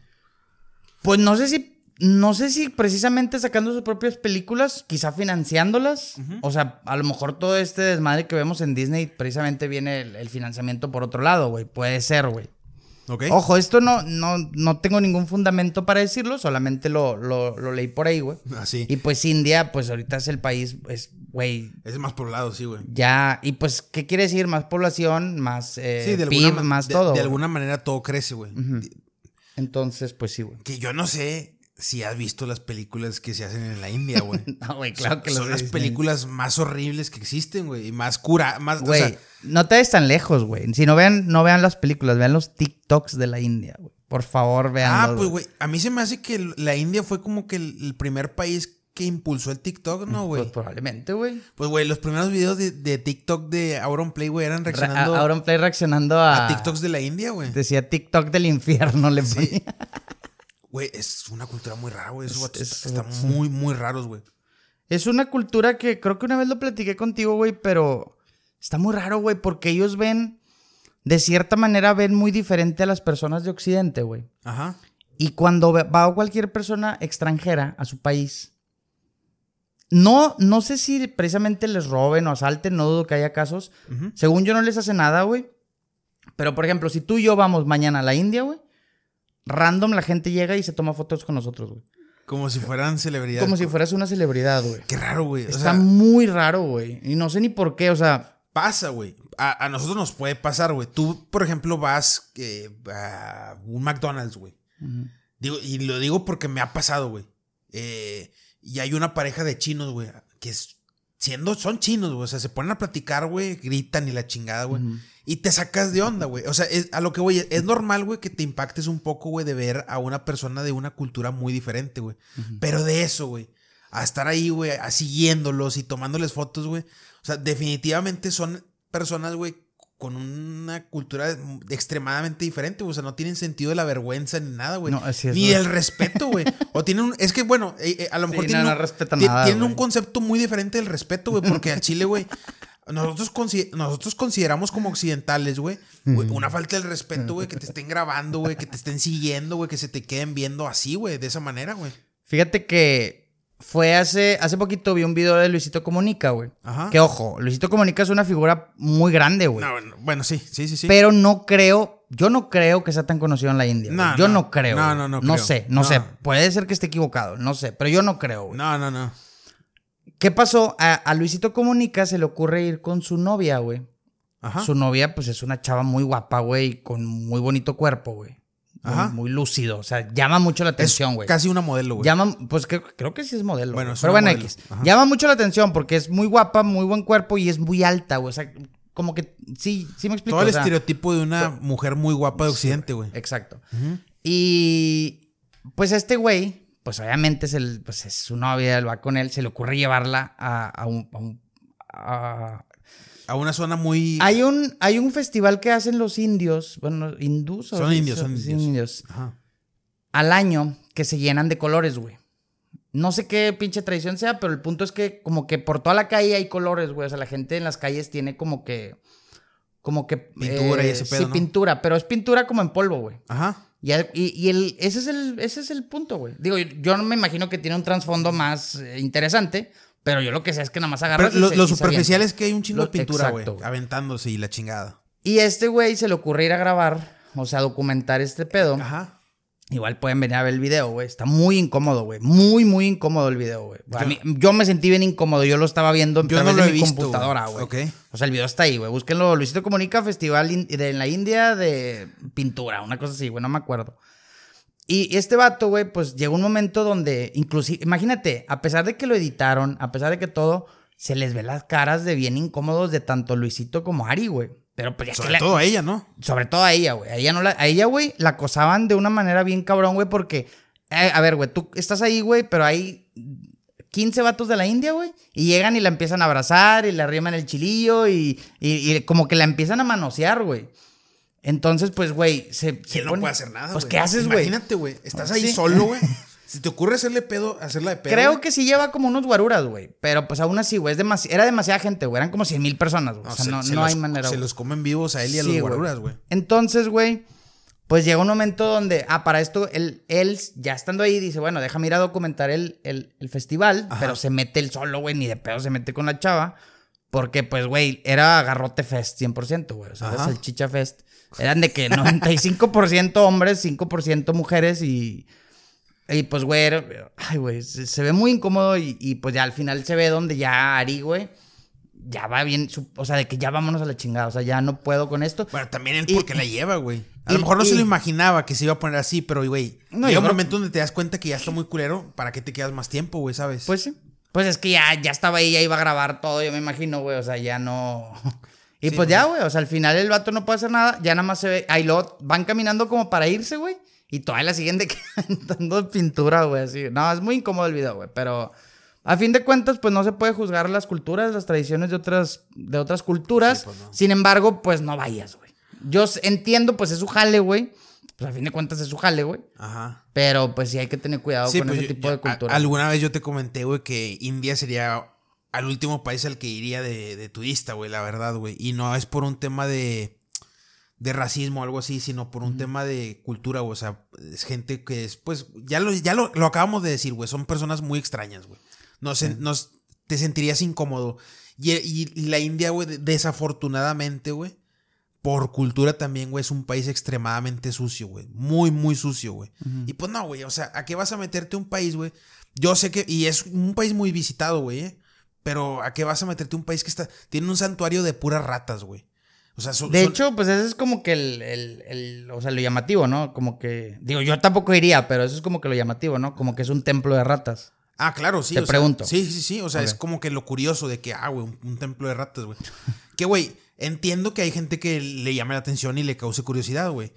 Pues no sé si. No sé si precisamente sacando sus propias películas, quizá financiándolas. O sea, a lo mejor todo este desmadre que vemos en Disney, precisamente viene el, el financiamiento por otro lado, güey. Puede ser, güey. Ojo, esto no, no, no tengo ningún fundamento para decirlo, solamente lo, lo, lo leí por ahí, güey. Así. Y pues India, pues ahorita es el país, es, güey, Es más poblado, sí, güey. ya. Y pues, ¿qué quiere decir? Más población, más eh, Sí, de PIB, alguna, más de- todo. De alguna manera todo crece, güey. Entonces, pues sí, güey. Que yo no sé si has visto las películas que se hacen en la India, güey. No, güey, claro son, que son las películas más horribles que existen, güey. Y más cura, más, o Güey, sea, no te des tan lejos, güey. Si no vean, no vean las películas, vean los TikToks de la India, güey. Por favor, vean. ah, pues, güey, a mí se me hace que la India fue como que el, el primer país que impulsó el TikTok, ¿no, güey? Pues probablemente, güey. Pues, güey, los primeros videos de, de TikTok de Auron Play, güey, eran Re- reaccionando a- Auron Play reaccionando a, a TikToks de la India, güey. Decía TikTok del infierno, le ponía. Güey, es una cultura muy rara, güey. Esos Es- vatos es- están es- muy, muy raros, güey. Es una cultura que creo que una vez lo platiqué contigo, güey, pero está muy raro, güey, porque ellos ven, de cierta manera, ven muy diferente a las personas de Occidente, güey. Ajá. Y cuando va cualquier persona extranjera a su país, no, no sé si precisamente les roben o asalten, no dudo que haya casos. Según yo no les hace nada, güey. Pero, por ejemplo, si tú y yo vamos mañana a la India, güey, random la gente llega y se toma fotos con nosotros, güey. Como si fueran celebridades. Como si fueras una celebridad, güey. Qué raro, güey. O Está sea, muy raro, güey. Y no sé ni por qué, o sea, pasa, güey. A, a nosotros nos puede pasar, güey. Tú, por ejemplo, vas eh, a un McDonald's, güey. Digo, y lo digo porque me ha pasado, güey. Eh, y hay una pareja de chinos, güey, que es, siendo, son chinos, güey. O sea, se ponen a platicar, güey, gritan y la chingada, güey. Y te sacas de onda, güey. O sea, es- a lo que voy, es normal, güey, que te impactes un poco, güey, de ver a una persona de una cultura muy diferente, güey. Pero de eso, güey, a estar ahí, güey, a siguiéndolos y tomándoles fotos, güey. O sea, definitivamente son personas, güey, con una cultura extremadamente diferente, güey. O sea, no tienen sentido de la vergüenza ni nada, güey. No, así es, ni del respeto, güey. O tienen un... Es que, bueno, eh, eh, a lo mejor Sí, tienen, no, no nada, tienen un concepto muy diferente del respeto, güey. Porque al Chile, güey... Nosotros, consi- nosotros consideramos como occidentales, güey, una falta del respeto, güey, que te estén grabando, güey, que te estén siguiendo, güey, que se te queden viendo así, güey, de esa manera, güey. fíjate que fue hace, hace poquito vi un video de Luisito Comunica, güey. Ajá. Que ojo, Luisito Comunica es una figura muy grande, güey. No, bueno, sí, sí, sí, sí. Pero no creo, yo no creo que sea tan conocido en la India. No, yo no. no, creo. No, no, no No creo. sé, no, No. sé. Puede ser que esté equivocado, no sé. Pero yo no creo, güey. No, no, no. ¿Qué pasó? A, a Luisito Comunica se le ocurre ir con su novia, güey. Ajá. Su novia, pues es una chava muy guapa, güey, con muy bonito cuerpo, güey. Muy- Ajá. Muy, lúcido. O sea, llama mucho la atención, güey. casi una modelo, güey. Llama, pues creo, creo que sí es modelo. Bueno, es Pero bueno. X. Llama mucho la atención porque es muy guapa, muy buen cuerpo y es muy alta, güey. O sea, como que sí, sí me explico. Todo el o sea, estereotipo de una mujer muy guapa de Occidente, güey. Exacto. Y pues este güey, pues obviamente es, el, pues es su novia, él va con él, se le ocurre llevarla a, a un... a un- a- A una zona muy. Hay un, hay un festival que hacen los indios, bueno, hindús. o Son indios, son sí, indios. Ajá. Al año que se llenan de colores, güey. No sé qué pinche tradición sea, pero el punto es que como que por toda la calle hay colores, güey. O sea, la gente en las calles tiene como que... Como que... eh, Pintura y ese pedo, Sí, ¿no? pintura, pero es pintura como en polvo, güey. Ajá. Y, y- y el, ese, es el, ese es el punto, güey. Digo, yo, no me imagino que tiene un trasfondo más eh, interesante, pero yo lo que sé es que nada más agarras. Pero y lo, se- lo y se superficial es que hay un chingo Lo- de pintura, güey. Aventándose y la chingada. Y este güey se le ocurre ir a grabar, o sea, documentar este pedo. Ajá. Igual pueden venir a ver el video, güey. Está muy incómodo, güey. Muy, muy incómodo el video, güey. Yo- me sentí bien incómodo. Yo lo estaba viendo en través no de mi visto, computadora, güey. O sea, el video está ahí, güey. Búsquenlo. Luisito Comunica Festival in- de, en la India de pintura, una cosa así, güey. No me acuerdo. Y este vato, güey, pues llegó un momento donde, inclusive, imagínate, a pesar de que lo editaron, a pesar de que todo, se les ve las caras de bien incómodos de tanto Luisito como Ari, güey. Pero pues ya que Sobre la- todo a ella, ¿no? sobre todo a ella, güey. A ella, no la, a ella, güey, la acosaban de una manera bien cabrón, güey, porque, eh, a ver, güey, tú estás ahí, güey, pero hay 15 vatos de la India, güey, y llegan y la empiezan a abrazar y le arriman el chilillo y, y- y como que la empiezan a manosear, güey. Entonces, pues, güey, se, se ¿Quién no puede hacer nada, Pues? ¿qué haces, güey? Imagínate, güey. Estás ahí Sí. solo, güey. Si te ocurre hacerle pedo, hacerla de pedo. Creo que sí lleva como unos guaruras, güey. Pero pues aún así, güey, demasi- era demasiada gente, güey. Eran como 100 mil personas, güey. o sea, se- no, se no los- hay manera, Se los comen vivos a él y a Sí, los guaruras, güey. Entonces, güey, pues llega un momento donde, ah, para esto, él, él ya estando ahí, dice, bueno, déjame ir a documentar el, el, el festival, Ajá. pero se mete él solo, güey, ni de pedo se mete con la chava, porque, pues, güey, era garrote fest 100%, güey, o sea, el chicha fest. Eran de que 95% hombres, 5% mujeres y... Y pues, güey, era- ay, güey, se, se ve muy incómodo y, y, pues ya al final se ve donde ya Ari, güey, ya va bien, su- o sea, de que ya vámonos a la chingada, o sea, ya no puedo con esto. Bueno, también él Y- porque la lleva, güey. A y- lo mejor no se lo imaginaba que se iba a poner así, pero, güey, No, llega yo un creo- momento donde te das cuenta que ya está muy culero. ¿Para qué te quedas más tiempo, güey, sabes? Pues sí. Pues es que ya, ya estaba ahí, ya iba a grabar todo, yo me imagino, güey. O sea, ya no. Y Sí, pues ya, güey. O sea, al final el vato no puede hacer nada. Ya nada más se ve. Ahí lo van caminando como para irse, güey. Y todavía la siguen de que dando pintura, güey. Así. No, es muy incómodo el video, güey. Pero a fin de cuentas, pues no se puede juzgar las culturas, las tradiciones de otras, de otras culturas. Sí, pues, no. Sin embargo, pues no vayas, güey. Yo entiendo, pues es su jale, güey. Pues a fin de cuentas es su jale, güey. Ajá. Pero pues sí hay que tener cuidado Sí, con pues ese yo- tipo yo- de cultura. a- alguna vez yo te comenté, güey, que India sería al último país al que iría de, de turista, güey, la verdad, güey. Y no es por un tema de, de racismo o algo así, sino por un tema de cultura, güey. O sea, es gente que es, pues, ya lo, ya lo, lo acabamos de decir, güey. Son personas muy extrañas, güey. No sé, nos, te sentirías incómodo. Y, y- y la India, güey, de- desafortunadamente, güey, por cultura también, güey, es un país extremadamente sucio, güey. Muy, muy sucio, güey. Y pues no, güey, o sea, ¿a qué vas a meterte un país, güey? Yo sé que, y es un país muy visitado, güey, ¿eh? Pero ¿a qué vas a meterte un país que está, tiene un santuario de puras ratas, güey? O sea, son, De son- hecho, pues ese es como que el, el- el- o sea, lo llamativo, ¿no? Como que, digo, yo tampoco iría, pero eso es como que lo llamativo, ¿no? Como que es un templo de ratas. Ah, claro, sí. Te o sea, pregunto. sí, sí, sí. O sea, es como que lo curioso de que, ah, güey, un, un templo de ratas, güey. que, güey, entiendo que hay gente que le llame la atención y le cause curiosidad, güey.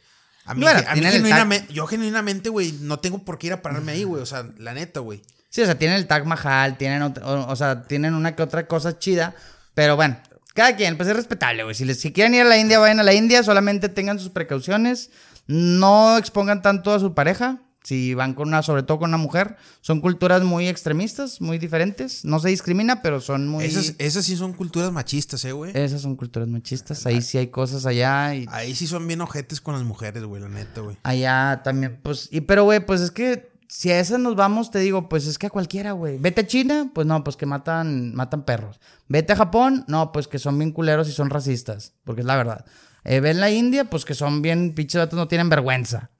A mí, a mí genuinamente, yo genuinamente, güey, no tengo por qué ir a pararme ahí, güey. O sea, la neta, güey. Sí, o sea, tienen el Taj Mahal, tienen, ot- o, o sea, tienen una que otra cosa chida, pero bueno, cada quien, pues es respetable, güey. Si, les- si quieren ir a la India, vayan a la India, solamente tengan sus precauciones, no expongan tanto a su pareja, si van con una, sobre todo con una mujer. Son culturas muy extremistas, muy diferentes, no se discrimina, pero son muy... Esas, esas sí son culturas machistas, eh, güey. Esas son culturas machistas, ahí sí hay cosas allá y Ahí sí son bien ojetes con las mujeres, güey, la neta, güey. Allá también, pues, y pero, güey, pues es que si a esas nos vamos, te digo, pues es que a cualquiera, güey. Vete a China, pues no, pues que matan, matan perros. Vete a Japón, no, pues que son bien culeros y son racistas, porque es la verdad. Eh, ven la India, pues que son bien pinches vatos, no tienen vergüenza.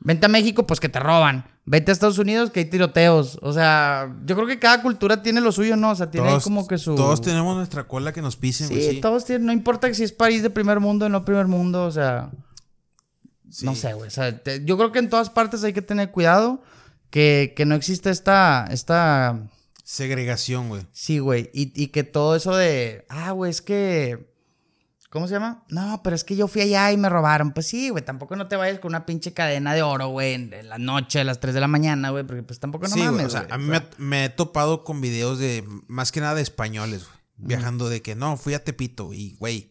Vente a México, pues que te roban. Vete a Estados Unidos, que hay tiroteos. O sea, yo creo que cada cultura tiene lo suyo, ¿no? O sea, tiene como que su... todos tenemos nuestra cola que nos pisen, Sí, güey. Sí, todos tienen, no importa si es país de primer mundo o no primer mundo, o sea... Sí. No sé, güey. O sea, te- yo creo que en todas partes hay que tener cuidado. Que, que no exista esta. esta Segregación, güey. sí, güey. Y, y que todo eso de. Ah, güey, es que. ¿Cómo se llama? No, pero es que yo fui allá y me robaron. Pues sí, güey. Tampoco no te vayas con una pinche cadena de oro, güey, en, la noche, a las 3 de la mañana, güey. Porque pues tampoco no sí, mames. O sea, a mí me he topado con videos de, más que nada de españoles, güey. Viajando de que no, fui a Tepito y, güey.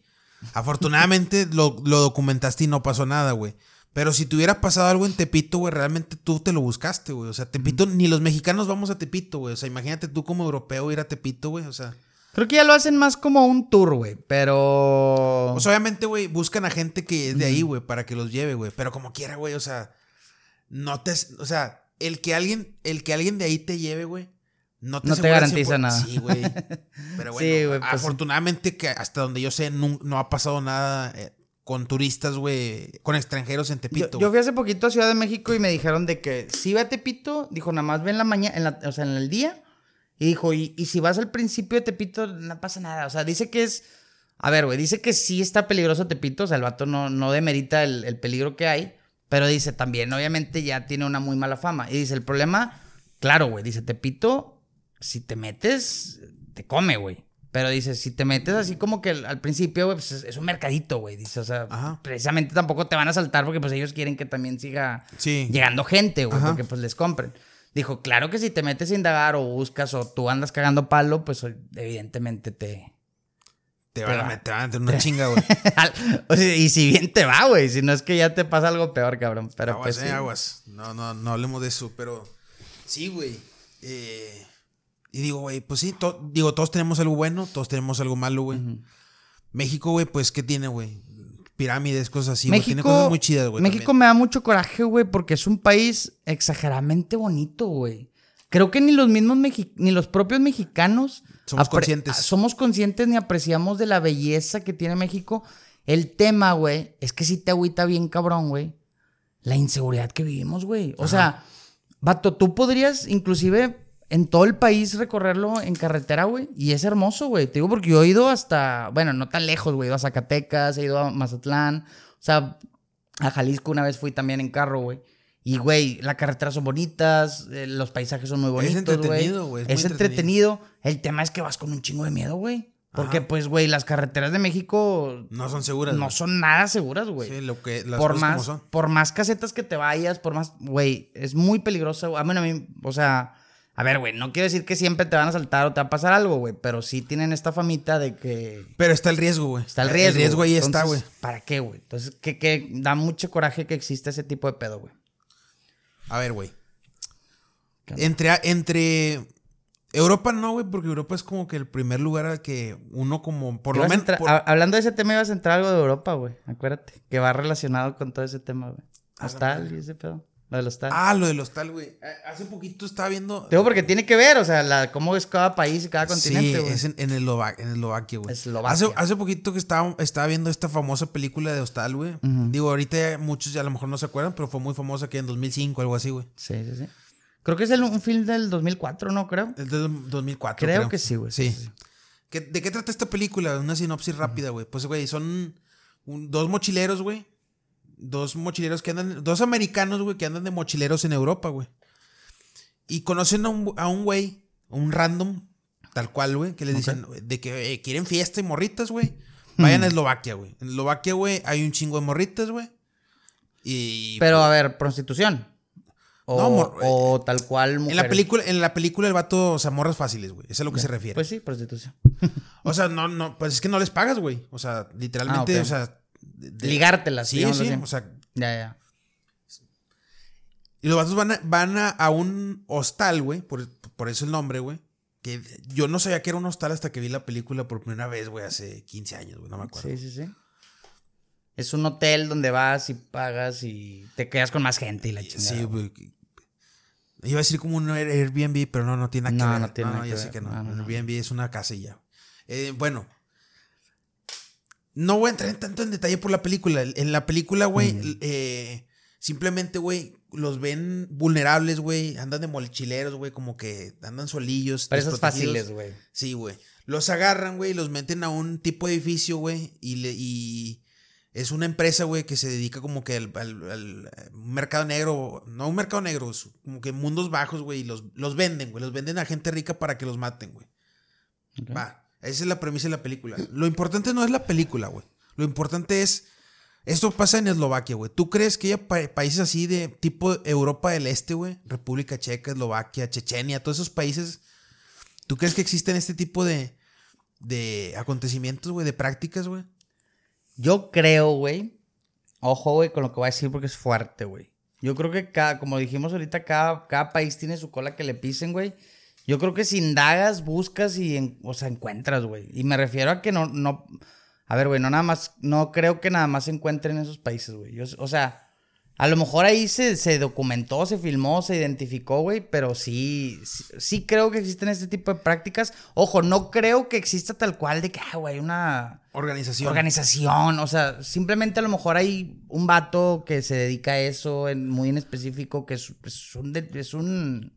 Afortunadamente lo, lo documentaste y no pasó nada, güey. Pero si te hubiera pasado algo en Tepito, güey, realmente tú te lo buscaste, güey. O sea, Tepito, ni los mexicanos vamos a Tepito, güey. O sea, imagínate tú como europeo ir a Tepito, güey. O sea, Creo que ya lo hacen más como un tour, güey. Pero. o sea, obviamente, güey, buscan a gente que es de ahí, güey, para que los lleve, güey. Pero como quiera, güey, o sea, no te, o sea, el que alguien, el que alguien de ahí te lleve, güey, no te, No te garantiza 100%. nada. Sí, güey. Pero bueno, Sí, pues afortunadamente que hasta donde yo sé no, ha pasado nada eh, con turistas, güey, con extranjeros en Yo, Tepito. yo fui hace poquito a Ciudad de México y me dijeron de que si va a Tepito, dijo, nada más ve en la mañana, o sea, en el día. Y dijo, y, y si vas al principio de Tepito, no pasa nada. O sea, dice que es. A ver, güey, dice que sí está peligroso Tepito. O sea, el vato no, no demerita el, el peligro que hay. Pero dice también, obviamente, ya tiene una muy mala fama. Y dice, el problema, claro, güey, dice Tepito, si te metes, te come, güey. Pero dice, si te metes así como que al, principio, güey, pues es, un mercadito, güey. Dice, o sea, Ajá. precisamente tampoco te van a saltar porque pues ellos quieren que también siga Sí. llegando gente, güey, porque pues les compren. Dijo, claro que si te metes a indagar o buscas o tú andas cagando palo, pues evidentemente te... Te van, te a va. meter, te van a meter una chinga, güey. o sea, y si bien te va, güey, si no es que ya te pasa algo peor, cabrón. Pero aguas, pues eh, sí. aguas. No, no, no hablemos de eso, pero. Sí, güey. Eh, y digo, güey, pues sí, to- digo, todos tenemos algo bueno, todos tenemos algo malo, güey. México, güey, pues, ¿qué tiene, güey? Pirámides, cosas así, güey. Tiene cosas muy chidas, güey. México también. me da mucho coraje, güey, porque es un país exageradamente bonito, güey. Creo que ni los mismos mexi- ni los propios mexicanos Somos conscientes. Somos conscientes ni apreciamos de la belleza que tiene México. El tema, güey, es que sí te agüita bien cabrón, güey. La inseguridad que vivimos, güey. O sea, vato, tú podrías inclusive en todo el país recorrerlo en carretera, güey. Y es hermoso, güey. Te digo porque yo he ido hasta, bueno, no tan lejos, güey. He ido a Zacatecas, he ido a Mazatlán. O sea, a Jalisco una vez fui también en carro, güey. Y, güey, las carreteras son bonitas, eh, los paisajes son muy Es bonitos, güey. entretenido, güey, es Es, entretenido. El tema es que vas con un chingo de miedo, güey. Porque, Ajá. pues, güey, las carreteras de México No son seguras. no son nada seguras, güey. Sí, lo que, las por cosas más, como son. por más casetas que te vayas, por más, güey, es muy peligroso. A mí, a mí, o sea, a ver, güey, no quiero decir que siempre te van a saltar o te va a pasar algo, güey, pero sí tienen esta famita de que Pero está el riesgo, güey. está el riesgo. El riesgo ahí güey. está, Entonces, güey. ¿Para qué, güey? Entonces, que, que da mucho coraje que exista ese tipo de pedo, güey. A ver, güey. Entre, entre Europa no, güey, porque Europa es como que el primer lugar al que uno como, por lo menos... por- hablando de ese tema, ibas a entrar algo de Europa, güey. Acuérdate. Que va relacionado con todo ese tema, güey. A la Hostal y ese pedo. Lo del hostal. Ah, lo del hostal, güey. Eh, Hace poquito estaba viendo... Digo porque tiene que ver, o sea, la, cómo es cada país y cada continente, Sí, es en, en Eslovaquia, en Eslovaquia, güey. Eslovaquia. Hace, hace poquito que estaba, estaba viendo esta famosa película de Hostal, güey. Digo, ahorita ya muchos ya a lo mejor no se acuerdan, pero fue muy famosa que en 2005, algo así, güey. Sí, sí, sí. Creo que es el- un film del 2004, ¿no? Creo. Es del 2004, Creo que sí, güey. Sí. Sí, sí, sí. ¿Qué- ¿De qué trata esta película? Una sinopsis rápida, güey. Pues, güey, son un- dos mochileros, güey. Dos mochileros que andan, dos americanos, güey, que andan de mochileros en Europa, güey. Y conocen a un, a un güey, un random, tal cual, güey, que les dicen de que eh, quieren fiesta y morritas, güey. Vayan a Eslovaquia, güey. En Eslovaquia, güey, hay un chingo de morritas, güey. Y Pero a ver, prostitución. O, No, o tal cual en la película, en la película el vato, o sea, morras fáciles, güey. Eso es a lo que se refiere. Pues sí, prostitución. O sea, no, no, pues es que no les pagas, güey. O sea, literalmente, Ah, o sea. De- Ligártelas, Sí, sí. así. O sea, Ya, ya. y los vatos van a, van a, a un hostal, güey. Por, por eso el nombre, güey. Que yo no sabía que era un hostal hasta que vi la película por primera vez, güey, hace 15 años, güey. No me acuerdo. Sí, sí, sí. Es un hotel donde vas y pagas y te quedas con más gente y la chingada. Sí, güey. Iba a decir como un Air- Airbnb, pero no, no tiene nada No, ver. no tiene nada yo que ver. que no. No, no, no. Airbnb es una ya. Eh, bueno. No voy a entrar en tanto en detalle por la película. En la película, güey, Mm. eh, simplemente, güey, los ven vulnerables, güey. Andan de mochileros, güey, como que andan solillos. Presas fáciles, güey. Sí, güey. Los agarran, güey, y los meten a un tipo de edificio, güey, y, le- y es una empresa, güey, que se dedica como que al, al- al, mercado negro, no un mercado negro, es como que mundos bajos, güey, y los, los venden, güey, los venden a gente rica para que los maten, güey. Va, esa es la premisa de la película. Lo importante no es la película, güey. Lo importante es, esto pasa en Eslovaquia, güey. ¿Tú crees que haya pa- países así de tipo Europa del Este, güey? República Checa, Eslovaquia, Chechenia, todos esos países. ¿Tú crees que existen este tipo de, de acontecimientos, güey, de prácticas, güey? Yo creo, güey. Ojo, güey, con lo que voy a decir porque es fuerte, güey. Yo creo que cada, como dijimos ahorita, cada, cada país tiene su cola que le pisen, güey. Yo creo que si indagas, buscas y, en- o sea, encuentras, güey. Y me refiero a que no, no, a ver, güey, no nada más, no creo que nada más se encuentren en esos países, güey. O sea, a lo mejor ahí se, se documentó, se filmó, se identificó, güey, pero sí, sí, sí creo que existen este tipo de prácticas. Ojo, no creo que exista tal cual de que, ah, güey, una Organización. organización. O sea, simplemente a lo mejor hay un vato que se dedica a eso en, muy en específico, que es, es un, es un...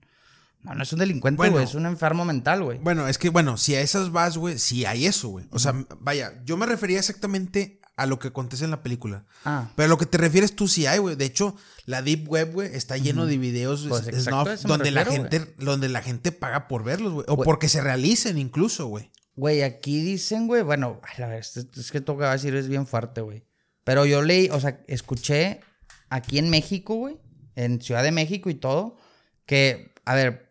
No, no es un delincuente, Bueno. güey, es un enfermo mental, güey. Bueno, es que, bueno, si a esas vas, güey, sí hay eso, güey. O sea, vaya, yo me refería exactamente a lo que acontece en la película. Ah, Pero a lo que te refieres tú sí hay, güey. De hecho, la Deep Web, güey, está lleno de videos Pues snuff donde la gente, donde la gente paga por verlos, güey. O porque se realicen incluso, güey. güey, aquí dicen, güey, bueno, la es, que todo que va a decir es bien fuerte, güey. Pero yo leí, o sea, escuché aquí en México, güey, en Ciudad de México y todo, que, a ver,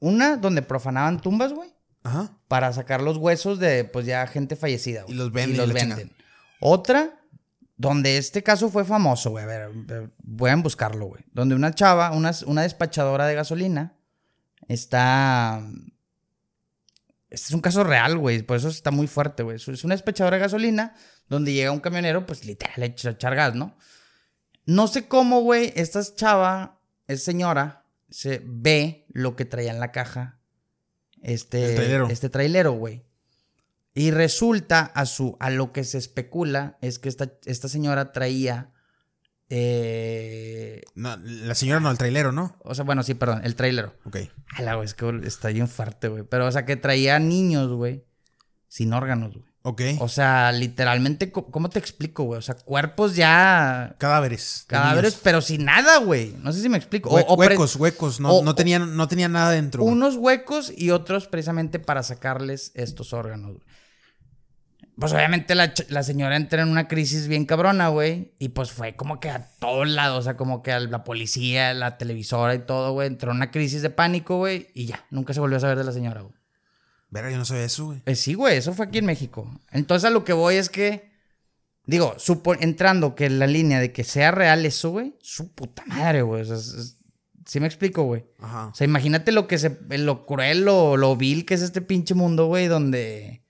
una donde profanaban tumbas, güey. Ajá. para sacar los huesos de pues ya gente fallecida. güey. Y los venden y los venden. Otra, donde este caso fue famoso, güey. A ver, eh, pueden buscarlo, güey. Donde una chava, una, una despachadora de gasolina, está... Este es un caso real, güey. Por eso está muy fuerte, güey. Es una despechadora de gasolina donde llega un camionero, pues literal, le echa echar gas, ¿no? No sé cómo, güey, esta chava, es señora, se ve lo que traía en la caja. Este, trailero. este trailero, güey. Y resulta, a, su, a lo que se especula, es que esta, esta señora traía. eh, No, la señora no, el trailero, ¿no? o sea, bueno, sí, perdón, el trailero. Ok. Ala, güey, es que está bien fuerte, güey. Pero, o sea, que traía niños, güey, sin órganos, güey. Ok. O sea, literalmente, ¿cómo te explico, güey? O sea, cuerpos ya. cadáveres. Cadáveres, niños. pero sin nada, güey. No sé si me explico. Hue- O- huecos, huecos. No, o- no, tenían, no tenían nada dentro. güey. unos huecos y otros precisamente para sacarles estos órganos. güey. Pues obviamente la, la señora entra en una crisis bien cabrona, güey. Y pues fue como que a todos lados, o sea, como que a la policía, la televisora y todo, güey. Entró en una crisis de pánico, güey. Y ya, nunca se volvió a saber de la señora, güey. Verga, yo no sabía eso, güey. Eh, sí, güey, eso fue aquí en México. Entonces a lo que voy es que, digo, supo- entrando que la línea de que sea real eso, güey, su puta madre, güey. O sea, es- es- sí me explico, güey. Ajá. O sea, imagínate lo que se, lo cruel, lo, lo vil que es este pinche mundo, güey, donde,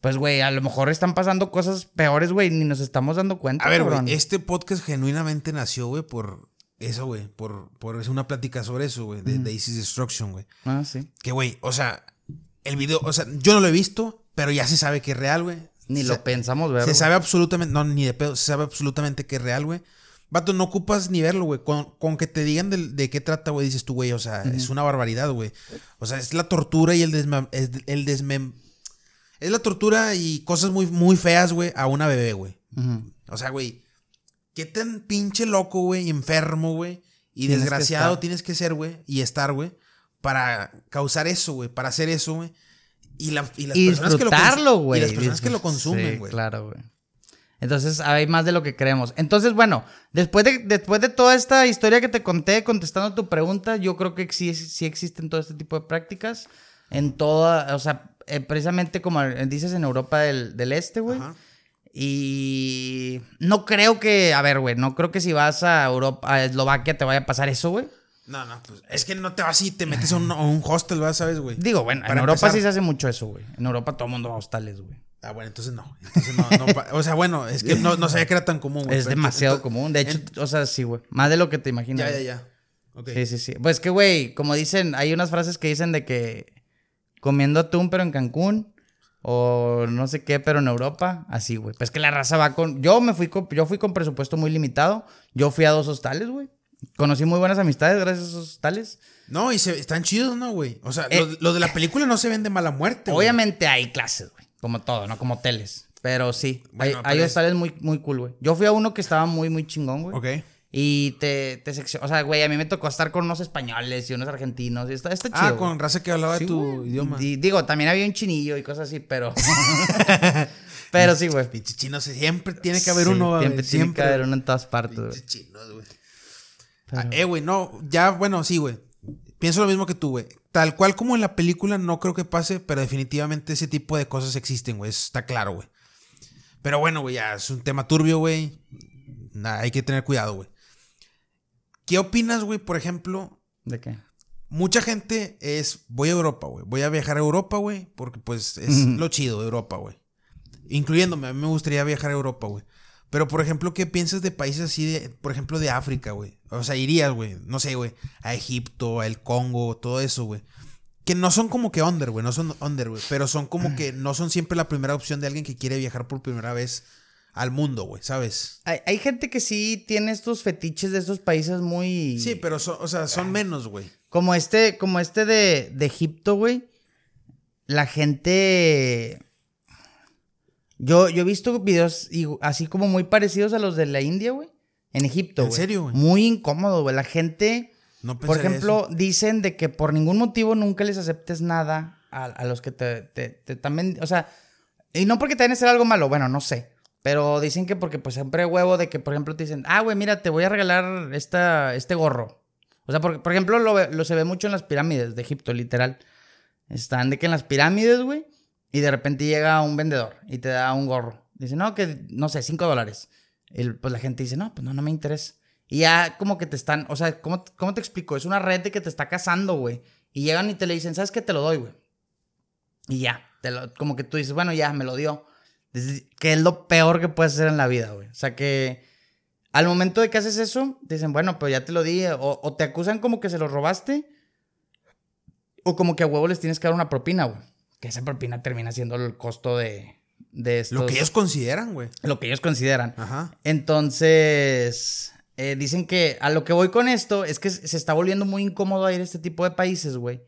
pues, güey, a lo mejor están pasando cosas peores, güey, ni nos estamos dando cuenta. A ver, güey, este podcast genuinamente nació, güey, por eso, güey. Por, por una plática sobre eso, güey. De Daisy's Destruction, güey. Ah, sí. Que, güey, o sea, el video, o sea, yo no lo he visto, pero ya se sabe que es real, güey. Ni Se- lo pensamos ver. Se güey. sabe absolutamente, no, ni de pedo, se sabe absolutamente que es real, güey. Vato, no ocupas ni verlo, güey. Con, con que te digan de, qué trata, güey, dices tú, güey, o sea, es una barbaridad, güey. O sea, es la tortura y el desmem... es- el desmem... Es la tortura y cosas muy, muy feas, güey, a una bebé, güey. O sea, güey, qué tan pinche loco, güey, enfermo, güey, y Tienes desgraciado tienes que ser, güey, y estar, güey, para causar eso, güey, para hacer eso, güey. Y, la- y las Y personas que lo güey. Y las personas que lo consumen, Sí, güey. claro, güey. Entonces hay más de lo que creemos. Entonces, bueno, después de, después de toda esta historia que te conté contestando tu pregunta, yo creo que sí, sí existen todo este tipo de prácticas. En toda, o sea, eh, precisamente como dices en Europa del, del Este, güey. Y no creo que, a ver, güey, no creo que si vas a Europa, a Eslovaquia te vaya a pasar eso, güey. No, no, pues es que no te vas y te metes a un, a un hostel, ¿verdad? ¿Sabes, güey? Digo, bueno, en Europa empezar. sí se hace mucho eso, güey. En Europa todo el mundo va a hostales, güey. Ah, bueno, entonces no. Entonces no, no o sea, bueno, es que no, no sabía que era tan común, güey. Es pero demasiado común. De hecho, o sea, sí, güey. Más de lo que te imaginas. Ya, ya, ya. Ok. Sí, sí, sí. Pues que, güey, como dicen, hay unas frases que dicen de que comiendo atún, pero en Cancún. O no sé qué, pero en Europa. Así, güey. Pues que la raza va con. Yo me fui con. Yo fui con presupuesto muy limitado. Yo fui a dos hostales, güey. Conocí muy buenas amistades gracias a esos hostales. No, y se, están chidos, ¿no, güey? O sea, Eh, lo, lo de la película no se ven de mala muerte, güey. Obviamente hay clases, güey. Como todo, ¿no? Como hoteles. Pero sí. Bueno, hay hay es- hostales muy, muy cool, güey. Yo fui a uno que estaba muy, muy chingón, güey. Ok. Y te, te seccio- O sea, güey, a mí me tocó estar con unos españoles y unos argentinos. Y está, está chido. Ah, güey. con raza que hablaba Sí, tu güey. idioma. Y digo, también había un chinillo y cosas así, pero. pero sí, güey. Pinche chino, siempre tiene que haber Sí, uno, güey. Siempre tiene Siempre. que haber uno en todas partes, güey. Chinos, güey. Pero- Ah, eh, güey, no, ya, bueno, sí, güey. Pienso lo mismo que tú, güey. Tal cual como en la película no creo que pase, pero definitivamente ese tipo de cosas existen, güey. Eso está claro, güey. Pero bueno, güey, ya es un tema turbio, güey. Nah, hay que tener cuidado, güey. ¿Qué opinas, güey, por ejemplo? ¿De qué? Mucha gente es, voy a Europa, güey. Voy a viajar a Europa, güey, porque pues es lo chido de Europa, güey. Incluyéndome, a mí me gustaría viajar a Europa, güey. Pero, por ejemplo, ¿qué piensas de países así, de, por ejemplo, de África, güey? O sea, irías, güey, no sé, güey, a Egipto, a el Congo, todo eso, güey. Que no son como que under, güey, no son under, güey. Pero son como que no son siempre la primera opción de alguien que quiere viajar por primera vez al mundo, güey, ¿sabes? Hay, hay gente que sí tiene estos fetiches de estos países muy. Sí, pero, son, o sea, son menos, güey. Como este, como este de, de Egipto, güey. La gente. Yo, yo he visto videos así como muy parecidos a los de la India, güey. En Egipto, ¿En güey. serio, güey? Muy incómodo, güey. La gente. No Por ejemplo, eso. dicen de que por ningún motivo nunca les aceptes nada a, a los que te, te- te también, o sea, y no porque te vayan a hacer algo malo, bueno, no sé, pero dicen que porque pues siempre hay huevo de que, por ejemplo, te dicen, ah, güey, mira, te voy a regalar esta, este gorro. O sea, porque, por ejemplo, lo, lo se ve mucho en las pirámides de Egipto, literal. Están de que en las pirámides, güey, y de repente llega un vendedor y te da un gorro. Dice, no, que, no sé, cinco dólares. Y pues la gente dice, no, pues no, no me interesa. Y ya como que te están, o sea, ¿cómo, cómo te explico? Es una red que te está cazando, güey. Y llegan y te le dicen, ¿sabes qué? Te lo doy, güey. Y ya, como que tú dices, bueno, ya, me lo dio. Que es lo peor que puedes hacer en la vida, güey. O sea, que al momento de que haces eso, dicen, bueno, pues ya te lo di. O, o te acusan como que se lo robaste. O como que a huevo les tienes que dar una propina, güey. Que esa propina termina siendo el costo de, de estos, Lo que ellos consideran, güey. lo que ellos consideran. Ajá. Entonces, eh, dicen que a lo que voy con esto es que se está volviendo muy incómodo ir a este tipo de países, güey.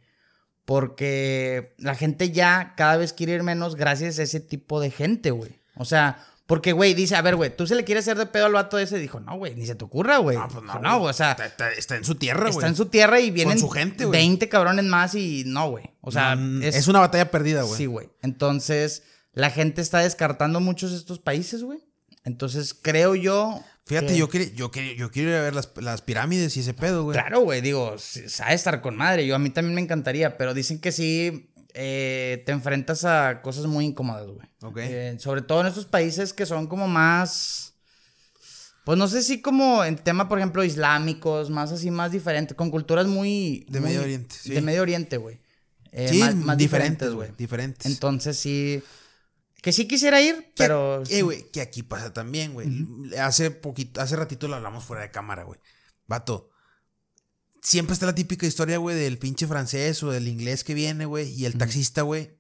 Porque la gente ya cada vez quiere ir menos gracias a ese tipo de gente, güey. O sea, porque, güey, dice, a ver, güey, tú se le quieres hacer de pedo al vato ese. Dijo, no, güey, ni se te ocurra, güey. No, pues no. Dijo, No, o sea, Está, está- está en su tierra, güey. está en su tierra y vienen su gente, güey. 20 cabrones más y no, güey. O sea, Mm, es, una batalla perdida, güey. Sí, güey. Entonces, la gente está descartando muchos de estos países, güey. Entonces, creo yo. Fíjate, que- yo, quiero, yo, quiero, yo quiero ir a ver las, las pirámides y ese pedo, güey. Claro, güey, digo, sabe estar con madre. Yo a mí también me encantaría, pero dicen que sí eh, te enfrentas a cosas muy incómodas, güey. Ok. Eh, sobre todo en estos países que son como más. Pues no sé si como en tema, por ejemplo, islámicos, más así, más diferentes, con culturas muy. De muy- Medio Oriente, sí. De Medio Oriente, güey. Eh, sí, más- más diferentes, güey. Diferentes. Entonces sí. Que sí quisiera ir, Que- pero. eh, güey, que aquí pasa también, güey. Hace poquito, hace ratito lo hablamos fuera de cámara, güey. Vato. Siempre está la típica historia, güey, del pinche francés o del inglés que viene, güey. Y el taxista, güey.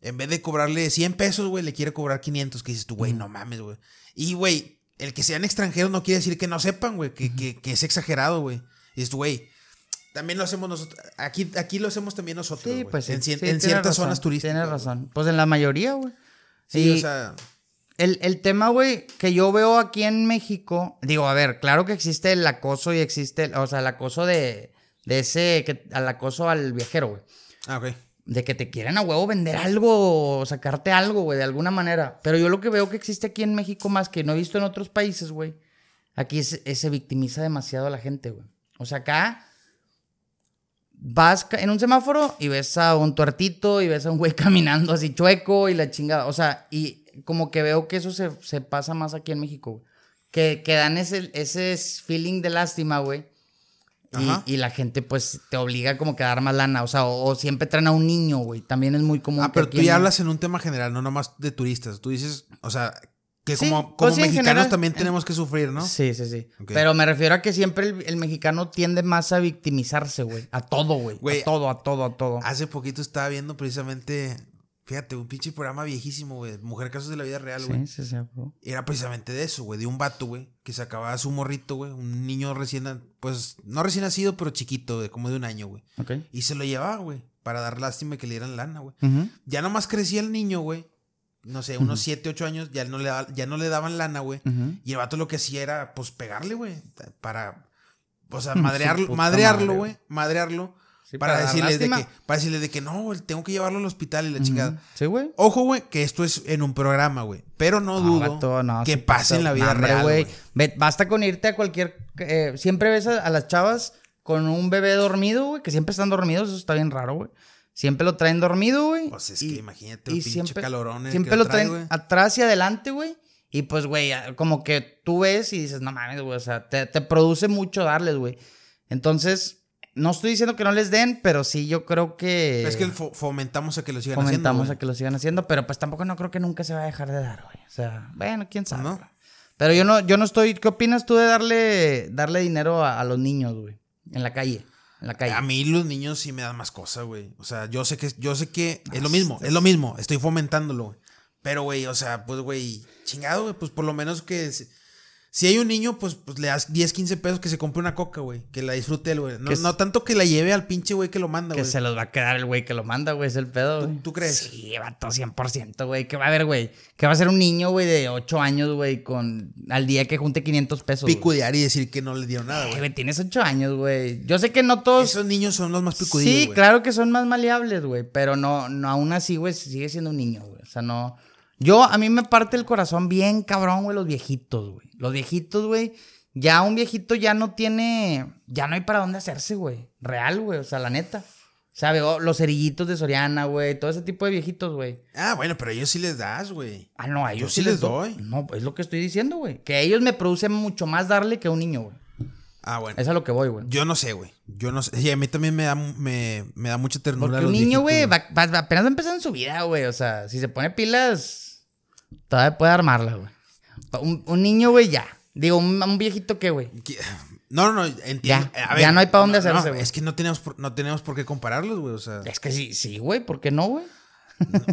En vez de cobrarle 100 pesos, güey, le quiere cobrar 500. Que dices tú, güey, no mames, güey. Y, güey, el que sean extranjeros no quiere decir que no sepan, güey. Que, que- que es exagerado, güey. Dices tú, güey. También lo hacemos nosotros. Aquí, aquí lo hacemos también nosotros. Sí, pues sí. En, sí, ciertas razón, zonas turísticas. Tienes razón. Pues en la mayoría, güey. Sí, Y- o sea. El, el tema, güey, que yo veo aquí en México, digo, a ver, claro que existe el acoso y existe, o sea, el acoso de, de ese, que, al acoso al viajero, güey. Ah, ok. De que te quieren a huevo vender algo o sacarte algo, güey, de alguna manera. Pero yo lo que veo que existe aquí en México más que no he visto en otros países, güey. Aquí se victimiza demasiado a la gente, güey. O sea, acá vas en un semáforo y ves a un tuertito y ves a un güey caminando así chueco y la chingada. O sea, y como que veo que eso se, se pasa más aquí en México, güey. Que, que dan ese, ese feeling de lástima, güey. Y, y la gente, pues, te obliga como que a dar más lana. O sea, o, o siempre traen a un niño, güey. También es muy común. Ah, pero tú ya hablas en un tema general, no nomás de turistas. Tú dices, o sea, que Sí, como, pues como mexicanos general, también en- tenemos que sufrir, ¿no? Sí, sí, sí. Pero me refiero a que siempre el, el mexicano tiende más a victimizarse, güey. A todo, güey. A todo, a todo, a todo. Hace poquito estaba viendo precisamente, fíjate, un pinche programa viejísimo, güey, Mujer Casos de la Vida Real, güey. Sí, sí, sí. bro. Era precisamente de eso, güey, de un vato, güey, que sacaba a su morrito, güey, un niño recién, pues, no recién nacido, pero chiquito, güey, como de un año, güey. Ok. Y se lo llevaba, güey, para dar lástima y que le dieran lana, güey. Ya nomás crecía el niño, güey. No sé, unos 7, 8 años, ya no le, ya no le daban lana, güey. Ujú. Y el vato lo que hacía era, pues, pegarle, güey. Para, o sea, madrearlo, madrearlo, madre, güey. Madrearlo. Sí, para, para decirles de que, para decirles de que no, tengo que llevarlo al hospital y la chingada. Sí, güey. Ojo, güey, que esto es en un programa, güey. Pero no dudo vato, no, que sí pase en la vida real, güey. Basta con irte a cualquier. eh, siempre ves a, a las chavas con un bebé dormido, güey, que siempre están dormidos, eso está bien raro, güey. Siempre lo traen dormido, güey. Pues es y- que imagínate el pinche calorón en el Siempre que lo lo trae, traen atrás y adelante, güey. Y pues, güey, como que tú ves y dices, no mames, güey, o sea, te, te produce mucho darles, güey. Entonces, no estoy diciendo que no les den, pero sí yo creo que. Es que fo- fomentamos a que lo sigan fomentamos haciendo. a que lo sigan haciendo, pero pues tampoco no creo que nunca se va a dejar de dar, güey. O sea, bueno, quién sabe. ¿No? Pero yo no, yo no estoy. ¿Qué opinas tú de darle, darle dinero a, a los niños, güey? En la calle. En la calle. A mí los niños sí me dan más cosas, güey. O sea, yo sé que, yo sé que es lo Ah, mismo, es lo mismo. Estoy fomentándolo, güey. Pero, güey, o sea, pues, güey, chingado, güey, pues por lo menos que... Si, hay un niño, pues, pues le das 10, 15 pesos que se compre una coca, güey. Que la disfrute él, güey. No, Que tanto que la lleve al pinche güey que lo manda, que güey. se los va a quedar el güey que lo manda, güey. Es el pedo, ¿Tú- crees? Sí, vato, 100%, güey. ¿Qué va a haber, güey? Que va a ser un niño, güey, de 8 años, güey, con... Al día que junte 500 pesos. Picudear y decir que no le dieron nada, güey. tienes 8 años, güey. Yo sé que no todos... Esos niños son los más picudillos, Sí, claro que son más maleables, güey. Pero no, no, aún así, güey, sigue siendo un niño, güey. O sea, no. Yo, a mí me parte el corazón bien cabrón, güey, los viejitos, güey. Los viejitos, güey. Ya un viejito ya no tiene. Ya no hay para dónde hacerse, güey. Real, güey. O sea, la neta. O sea, veo los cerillitos de Soriana, güey. Todo ese tipo de viejitos, güey. Ah, bueno, pero a ellos sí les das, güey. Ah, no, a ellos Yo sí les doy. No, es lo que estoy diciendo, güey. Que a ellos me produce mucho más darle que a un niño, güey. Ah, bueno. Es a lo que voy, güey. Yo no sé, güey. Yo no sé. Y a mí también me da, me, me da mucha ternura. Porque los un niño, güey, apenas va empezando su vida, güey. O sea, si se pone pilas, todavía puede armarla, güey. Un, un niño, güey, ya. Digo, un, un viejito, ¿qué, güey? Que- No, no, no, entiendo. Ya, ya no hay pa' dónde hacerse, no, güey. es que no tenemos, por, no tenemos por qué compararlos, güey. O sea, Es que sí, sí, güey. ¿Por qué no, güey?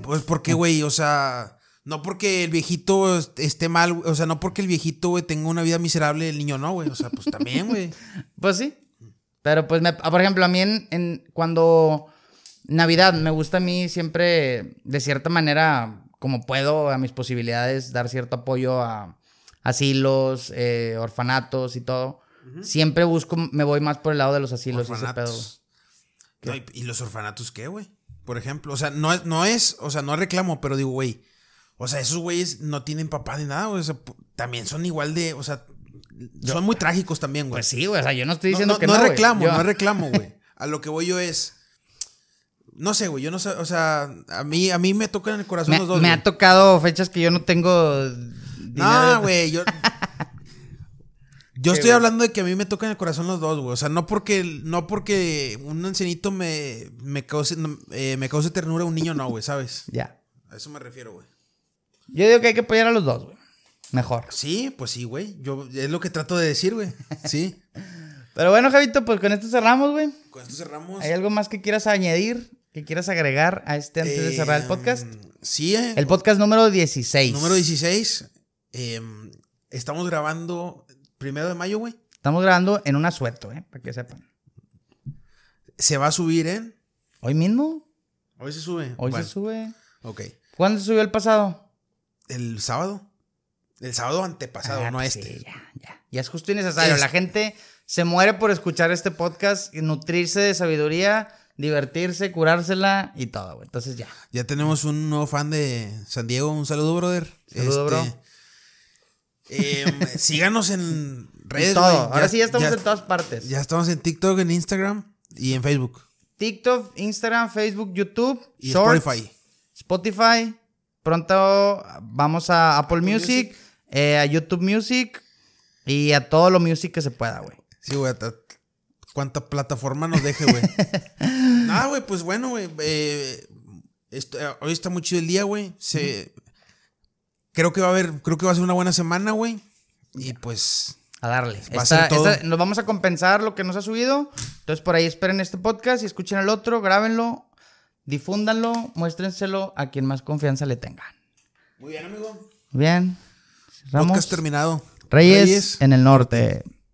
pues porque, güey, o sea, no porque el viejito est- esté mal, o sea, no porque el viejito, güey, tenga una vida miserable, el niño no, güey. O sea, pues también, güey. Pues sí. Pero pues, me, ah, por ejemplo, a mí en, en- cuando Navidad me gusta a mí siempre, de cierta manera, como puedo, a mis posibilidades, dar cierto apoyo a asilos, eh, orfanatos y todo. Siempre busco, me voy más por el lado de los asilos y ese pedo. No, y, los orfanatos qué, güey? Por ejemplo, o sea, no es, no es, o sea, no reclamo, pero digo, güey, o sea, esos güeyes no tienen papá ni nada, güey. O sea, también son igual de, o sea, son muy trágicos también, güey. Pues sí, güey. O sea, yo no estoy diciendo no, que no no. reclamo, no reclamo, güey. A lo que voy yo es. No sé, güey. Yo no sé. O sea, a mí, a mí me tocan en el corazón me, los dos. me güey. ha tocado fechas que yo no tengo. No, güey. Yo. Yo ¿Qué, estoy hablando de que a mí me tocan en el corazón los dos, güey. O sea, no porque, no porque un ancianito me, me, cause, eh, me cause ternura, un niño no, güey, ¿sabes? Ya. A eso me refiero, güey. Yo digo que hay que apoyar a los dos, güey. Mejor. Sí, pues sí, güey. Yo, es lo que trato de decir, güey. Sí. Pero bueno, Javito, pues con esto cerramos, güey. Con esto cerramos. ¿Hay algo más que quieras añadir? ¿Que quieras agregar a este antes de cerrar el podcast? Eh, Sí, eh. El podcast número 16. Número 16. eh, estamos grabando primero de mayo, güey. Estamos grabando en un asueto, ¿eh? Para que sepan. Se va a subir en. ¿Hoy mismo? Hoy se sube. Hoy Bueno, se sube. Ok. ¿Cuándo se subió el pasado? El sábado. El sábado antepasado, Ah, no pues este. sí, ya, ya. Ya es justo y necesario. Es- La gente se muere por escuchar este podcast y nutrirse de sabiduría, divertirse, curársela y todo, güey. Entonces ya. Ya tenemos un nuevo fan de San Diego. Un saludo, brother. Saludo, bro. em, síganos en redes. todo. güey. Ahora sí ya estamos en todas partes. Ya estamos en TikTok, en Instagram y en Facebook. TikTok, Instagram, Facebook, YouTube, Y Shorts, Spotify. Spotify. Pronto vamos a Apple, Apple Music, Music. eh, a YouTube Music y a todo lo music que se pueda, güey. Sí, güey. Ta- Cuánta plataforma nos deje, güey. Nada, güey, pues bueno, güey. eh, eh, hoy está muy chido el día, güey. Se. Creo que va a haber, creo que va a ser una buena semana, güey. Y pues. A darle. Va a ser todo. esta- nos vamos a compensar lo que nos ha subido. Entonces, por ahí esperen este podcast y escuchen el otro, grábenlo, difúndanlo, muéstrenselo a quien más confianza le tengan. Muy bien, amigo. Bien. Cerramos. Podcast terminado. Reyes en el norte.